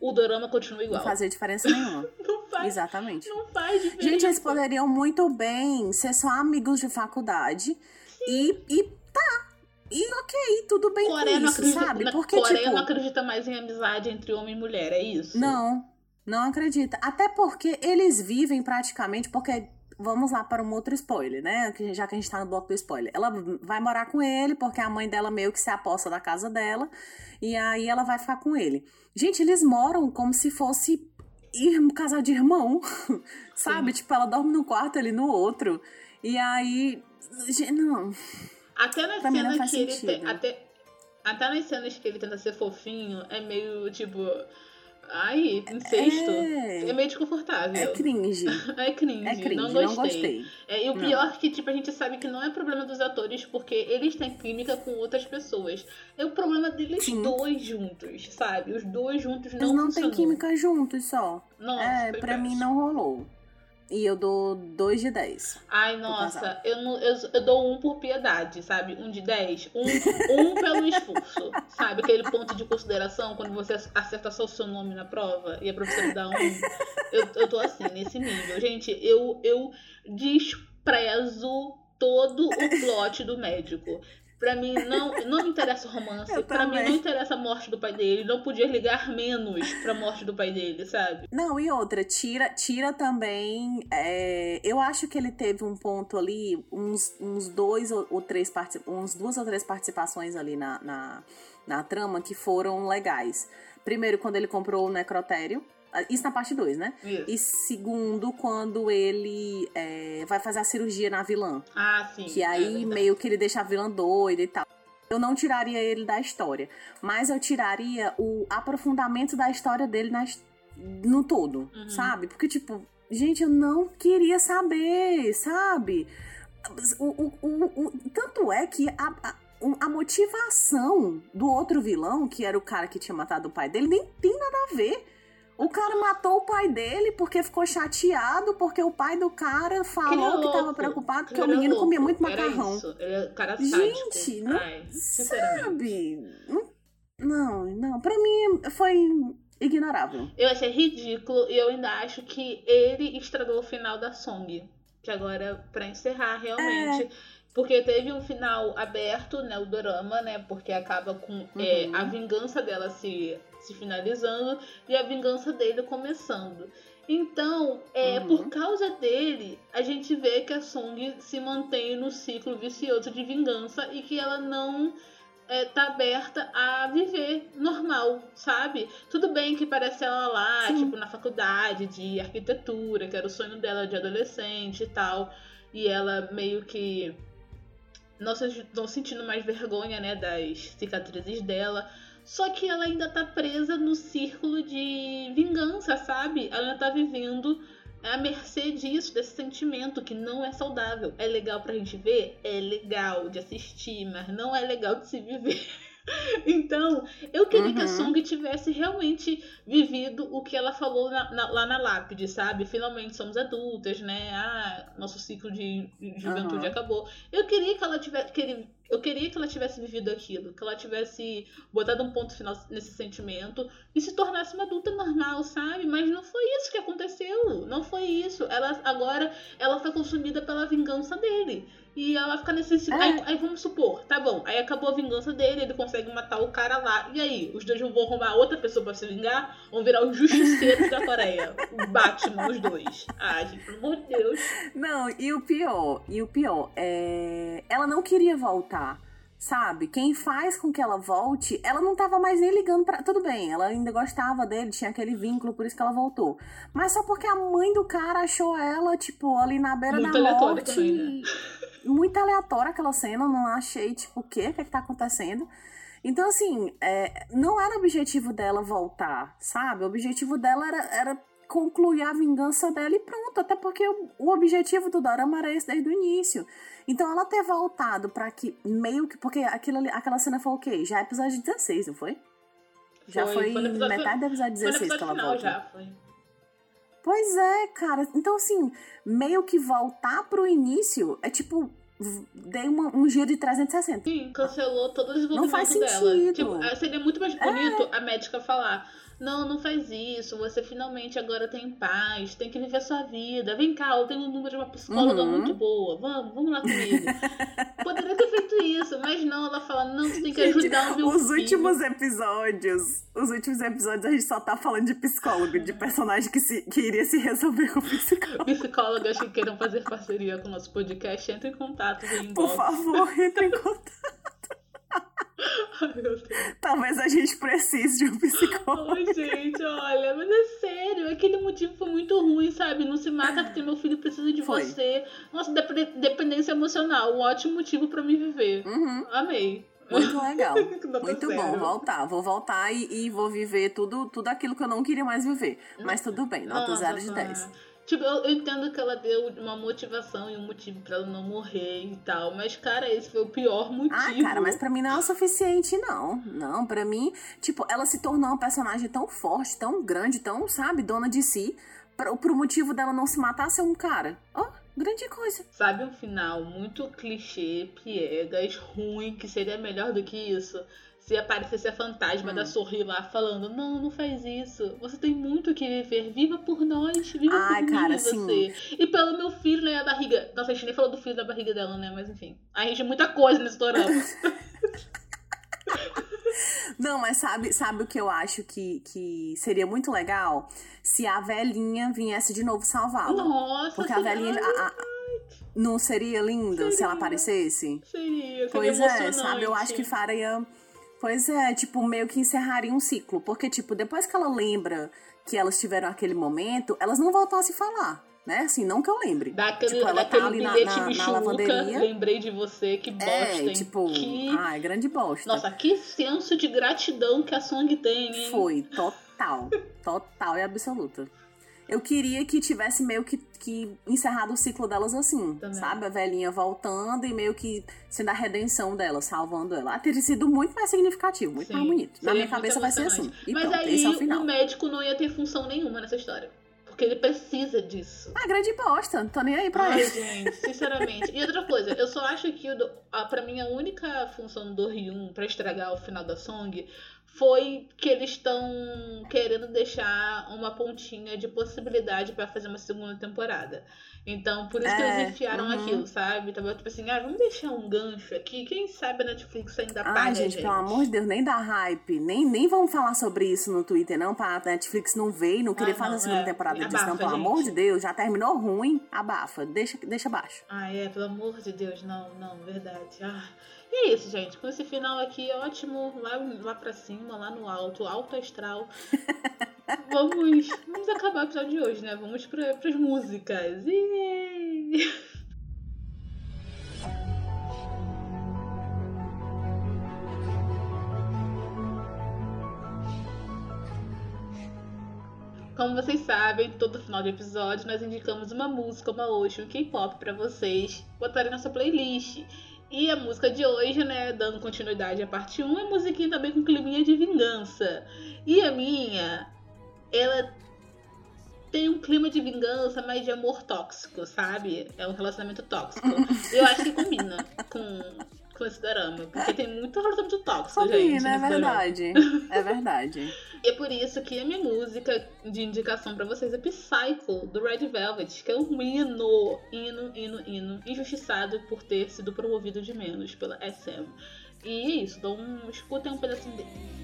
O dorama continua igual. Não fazia diferença nenhuma. não faz. Exatamente. Não faz diferença. Gente, eles poderiam muito bem ser só amigos de faculdade e, e tá. E ok, tudo bem Coreia com isso, acredita, sabe? Porque, Coreia tipo, não acredita mais em amizade entre homem e mulher, é isso? Não, não acredita. Até porque eles vivem praticamente, porque vamos lá para um outro spoiler, né? Já que a gente tá no bloco do spoiler. Ela vai morar com ele, porque a mãe dela meio que se aposta da casa dela, e aí ela vai ficar com ele. Gente, eles moram como se fosse um casal de irmão, sabe? Sim. Tipo, ela dorme num quarto, ele no outro. E aí não. Até nas cenas que ele. Te, até, até nas cenas que ele tenta ser fofinho, é meio tipo. Ai, incesto. É, é meio desconfortável. É cringe. é cringe. É cringe, não gostei. Não gostei. É, e o pior é que, tipo, a gente sabe que não é problema dos atores, porque eles têm química com outras pessoas. É o problema deles Sim. dois juntos, sabe? Os dois juntos não Eles não têm química juntos só. Nossa, é, pra mim não rolou. E eu dou 2 de 10. Ai, nossa, eu, não, eu, eu dou um por piedade, sabe? Um de 10. Um, um pelo esforço, sabe? Aquele ponto de consideração quando você acerta só o seu nome na prova e a professora dá um. Eu, eu tô assim, nesse nível. Gente, eu, eu desprezo todo o plot do médico. Pra mim, não, não me interessa o romance. Eu pra também. mim, não interessa a morte do pai dele. Não podia ligar menos pra morte do pai dele, sabe? Não, e outra, tira, tira também. É, eu acho que ele teve um ponto ali, uns, uns dois ou, ou três uns duas ou três participações ali na, na, na trama que foram legais. Primeiro, quando ele comprou o necrotério. Isso na parte 2, né? Isso. E segundo, quando ele é, vai fazer a cirurgia na vilã. Ah, sim. Que aí é meio que ele deixa a vilã doida e tal. Eu não tiraria ele da história, mas eu tiraria o aprofundamento da história dele na, no todo, uhum. sabe? Porque, tipo, gente, eu não queria saber, sabe? O, o, o tanto é que a, a, a, motivação do outro vilão, que era o cara que tinha matado o pai dele, nem tem nada a ver O cara matou o pai dele porque ficou chateado, porque o pai do cara falou que, tava preocupado porque o menino louco. comia muito macarrão. Era é cara Gente, não Ai, sabe? Não, não. Pra mim foi ignorável. Eu achei ridículo e eu ainda acho que ele estragou o final da Song. Que agora, pra encerrar, realmente. É. Porque teve um final aberto, né? O dorama, né? Porque acaba com uhum. é, a vingança dela se se finalizando e a vingança dele começando. Então, é, uhum. por causa dele, a gente vê que a Song se mantém no ciclo vicioso de vingança e que ela não é, tá aberta a viver normal, sabe? Tudo bem que parece ela lá, Sim. tipo, na faculdade de arquitetura, que era o sonho dela de adolescente e tal. E ela meio que não, se, não sentindo mais vergonha, né, das cicatrizes dela. Só que ela ainda tá presa no círculo de vingança, sabe? Ela ainda tá vivendo à mercê disso, desse sentimento que não é saudável. É legal pra gente ver? É legal de assistir, mas não é legal de se viver. Então, eu queria uhum. que a uhum. Song tivesse realmente vivido o que ela falou na, na, lá na lápide, sabe? Finalmente somos adultas, né? Ah, nosso ciclo de juventude uhum. acabou. Eu queria que ela tivesse. Que eu queria que ela tivesse vivido aquilo, que ela tivesse botado um ponto final nesse sentimento e se tornasse uma adulta normal, sabe? Mas não foi isso que aconteceu. Não foi isso. Ela agora ela foi consumida pela vingança dele. E ela fica nesse. É. Aí, aí, vamos supor, tá bom. Aí acabou a vingança dele, ele consegue matar o cara lá. E aí? Os dois vão arrumar outra pessoa pra se vingar? Vão virar os justiceiros da Coreia. O Batman, os dois. Ah, gente, pelo amor de Deus. Não, e o pior, e o pior, é. Ela não queria voltar sabe? Quem faz com que ela volte, ela não tava mais nem ligando para Tudo bem, ela ainda gostava dele, tinha aquele vínculo, por isso que ela voltou. Mas só porque a mãe do cara achou ela, tipo, ali na beira Muito da morte. Também, né? Muito aleatória aquela cena, não achei, tipo, o quê? O que, é que tá acontecendo? Então, assim, é, não era o objetivo dela voltar, sabe? O objetivo dela era, era concluir a vingança dela e pronto. Até porque o, o objetivo do Dorama era esse desde o início. Então ela ter voltado para que meio que. Porque aquilo aquela cena foi o quê? Já é episódio 16, não foi? Já foi, foi, foi metade do episódio 16 que ela volta. Já foi. Pois é, cara. Então, assim, meio que voltar pro início é tipo. Dei uma, um giro de 360. Sim, cancelou todo o desenvolvimento Não faz dela. Sentido. Tipo, seria muito mais bonito é. a médica falar não, não faz isso. Você finalmente agora tem paz, tem que viver a sua vida. Vem cá, eu tenho o um número de uma psicóloga uhum. muito boa. Vamos, vamos lá comigo. Poderia ter feito isso, mas não, ela fala, não, você tem que ajudar o meu Os filho. últimos episódios, os últimos episódios a gente só tá falando de psicólogo, de personagem que, se, que iria se resolver com psicólogo. Psicólogas que queiram fazer parceria com o nosso podcast, entre em contato. Por favor, entre em contato. Talvez a gente precise de um psicólogo. Ai, gente, olha, mas é sério, aquele motivo foi muito ruim, sabe? Não se mata porque meu filho precisa de foi. você. Nossa, dependência emocional, um ótimo motivo para me viver. Uhum. Amei. Muito legal. Muito bom. Vou voltar. Vou voltar e, e, vou viver tudo, tudo aquilo que eu não queria mais viver. Mas tudo bem, nota 0 de 10. Tipo, eu, eu, entendo que ela deu uma motivação e um motivo para ela não morrer e tal. Mas, cara, esse foi o pior motivo. Ah, cara, mas pra mim não é o suficiente, não. Não, para mim, tipo, ela se tornou uma personagem tão forte, tão grande, tão, sabe, dona de si, pro, pro motivo dela não se matar ser um cara. Ó. Oh, grande coisa. Sabe um final muito clichê, piegas, ruim, que seria melhor do que isso? Se aparecesse a fantasma hum. da Sorri lá falando: Não, não faz isso. Você tem muito que viver. Viva por nós. Viva Ai, por cara, mim, você. E pelo meu filho na né, barriga. Nossa, a gente nem falou do filho da barriga dela, né? Mas enfim. A gente é muita coisa nesse dorama. Não, mas sabe, sabe o que eu acho que, que seria muito legal? Se a velhinha viesse de novo salvá-la. Nossa, Porque a velhinha. A, a, não seria lindo seria, se ela aparecesse? Seria, seria Pois é, sabe? Eu acho que faria Pois é, tipo, meio que encerraria um ciclo. Porque, tipo, depois que ela lembra que elas tiveram aquele momento, elas não voltam a se falar. Né? Assim, não que eu lembre. Daquele, tipo, ela tá ali na, na, na lavanderia. Lembrei de você, que bosta. É, tipo, que... ai, grande bosta. Nossa, que senso de gratidão que a Song tem, hein? Foi, total. total e absoluta. Eu queria que tivesse meio que, que encerrado o ciclo delas assim, Também. sabe? A velhinha voltando e meio que sendo a redenção dela, salvando ela. Ah, teria sido muito mais significativo, muito Sim, mais bonito. Na minha cabeça vai ser assim. E Mas pronto, aí esse é o final. o médico não ia ter função nenhuma nessa história. Porque ele precisa disso. Ah, grande bosta, não tô nem aí pra Ai, ele. gente, sinceramente. E outra coisa, eu só acho que o do, a, pra mim a única função do Ryun pra estragar o final da Song foi que eles estão querendo deixar uma pontinha de possibilidade pra fazer uma segunda temporada. Então, por isso que É, eles enfiaram uhum. aquilo, sabe? Tava tipo assim, ah, vamos deixar um gancho aqui. Quem sabe a Netflix ainda paga Ai, a gente, pelo amor de Deus, nem dá hype. Nem, nem vamos falar sobre isso no Twitter, não, pra Netflix não ver e não querer Ah, fazer a segunda é. temporada disso, Abafa, não, pelo amor gente. de Deus. Já terminou ruim, abafa. Deixa, deixa baixo. Ah, é, pelo amor de Deus, não, não, verdade. Ah. E é isso, gente. Com esse final aqui ótimo, lá, lá pra cima, lá no alto, alto astral. vamos, vamos acabar o episódio de hoje, né? Vamos pra, pras músicas. Yay! Como vocês sabem, todo final de episódio nós indicamos uma música, uma Ocean, um K-pop pra vocês botarem na sua playlist. E a música de hoje, né, dando continuidade à parte 1, é musiquinha também com climinha de vingança. E a minha, ela tem um clima de vingança, mas de amor tóxico, sabe? É um relacionamento tóxico. Eu acho que combina com, com esse drama, porque tem muito relacionamento tóxico, gente. Combina, é dorama. verdade. É verdade. E é por isso que a minha música de indicação pra vocês é Psycho, do Red Velvet, que é um hino, hino, hino, hino, injustiçado por ter sido promovido de menos pela SM. E é isso, então escutem um pedacinho dele.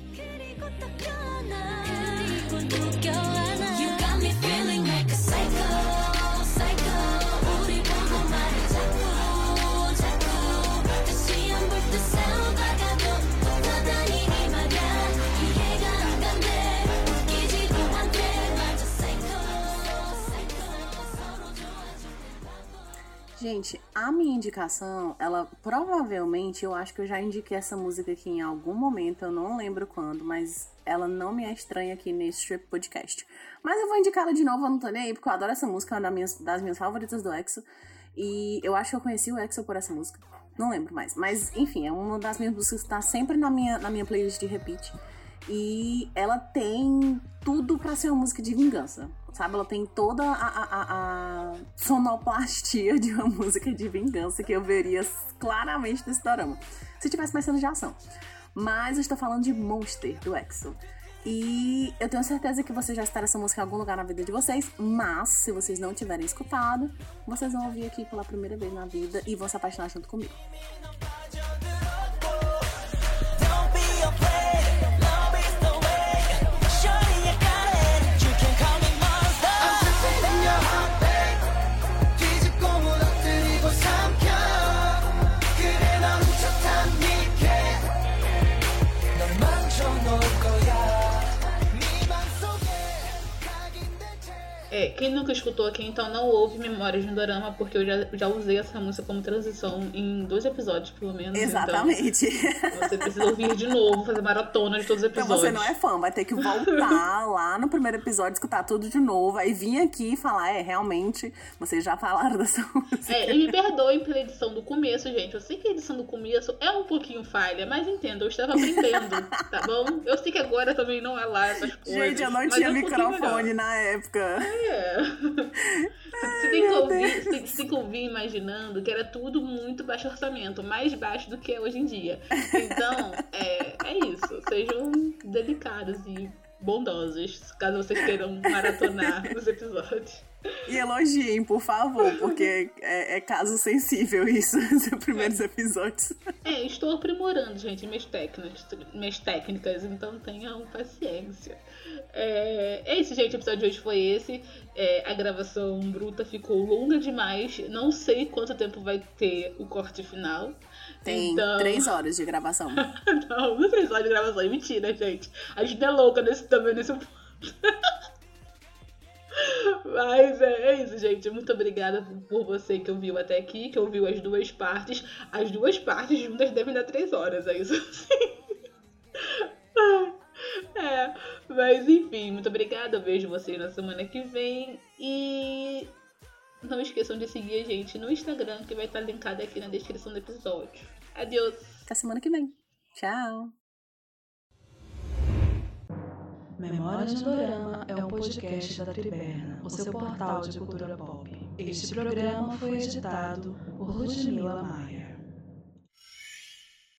Gente, a minha indicação, ela provavelmente, eu acho que eu já indiquei essa música aqui em algum momento, eu não lembro quando, mas ela não me é estranha aqui nesse Trip Podcast. Mas eu vou indicar ela de novo, eu não tô nem aí, porque eu adoro essa música, é uma das minhas, das minhas favoritas do EXO. E eu acho que eu conheci o EXO por essa música. Não lembro mais. Mas, enfim, é uma das minhas músicas que tá sempre na minha, na minha playlist de repeat. E ela tem tudo pra ser uma música de vingança. Sabe? Ela tem toda a, a, a- sonoplastia de uma música de vingança que eu veria claramente nesse dorama. Se tivesse mais cenas de ação. Mas eu estou falando de Monster, do EXO. E eu tenho certeza que vocês já escutaram essa música em algum lugar na vida de vocês, mas se vocês não tiverem escutado, vocês vão ouvir aqui pela primeira vez na vida e vão se apaixonar junto comigo. É, quem nunca escutou aqui, então não ouve Memórias de um Dorama, porque eu já, já usei essa música como transição em dois episódios, pelo menos. Exatamente. Então você precisa ouvir de novo, fazer maratona de todos os Então episódios. você não é fã, vai ter que voltar lá no primeiro episódio, escutar tudo de novo, aí vir aqui e falar, é, realmente, vocês já falaram dessa música. É, e me perdoem pela edição do começo, gente. Eu sei que a edição do começo é um pouquinho falha, mas entenda, eu estava aprendendo, tá bom? Eu sei que agora também não é lá essas coisas. Gente, eu não tinha é um microfone na época. É. Você tem, que ouvir, tem- você tem que ouvir imaginando que era tudo muito baixo orçamento, mais baixo do que é hoje em dia. Então, é, é isso. Sejam delicados e bondosos, caso vocês queiram maratonar os episódios. E elogiem, por favor, porque é, é caso sensível isso, os primeiros episódios. É, estou aprimorando, gente, minhas técnicas, minhas técnicas, então tenham paciência. É, é isso, gente. O episódio de hoje foi esse. É, a gravação bruta ficou longa demais. Não sei quanto tempo vai ter o corte final. Tem então... três horas de gravação. Não, não três horas de gravação. É mentira, gente. A gente é louca nesse, também nesse ponto. Mas é, é isso, gente. Muito obrigada por, por você que ouviu até aqui, que ouviu as duas partes. As duas partes juntas devem dar três horas, é isso sim. É, Mas enfim, muito obrigada. Eu vejo vocês na semana que vem. E não esqueçam de seguir a gente no Instagram, que vai estar linkado aqui na descrição do episódio. Adeus! Até semana que vem. Tchau. Memórias do Dorama é um podcast da Triberna, o seu portal de cultura pop. Este programa foi editado por Ludmila Maia.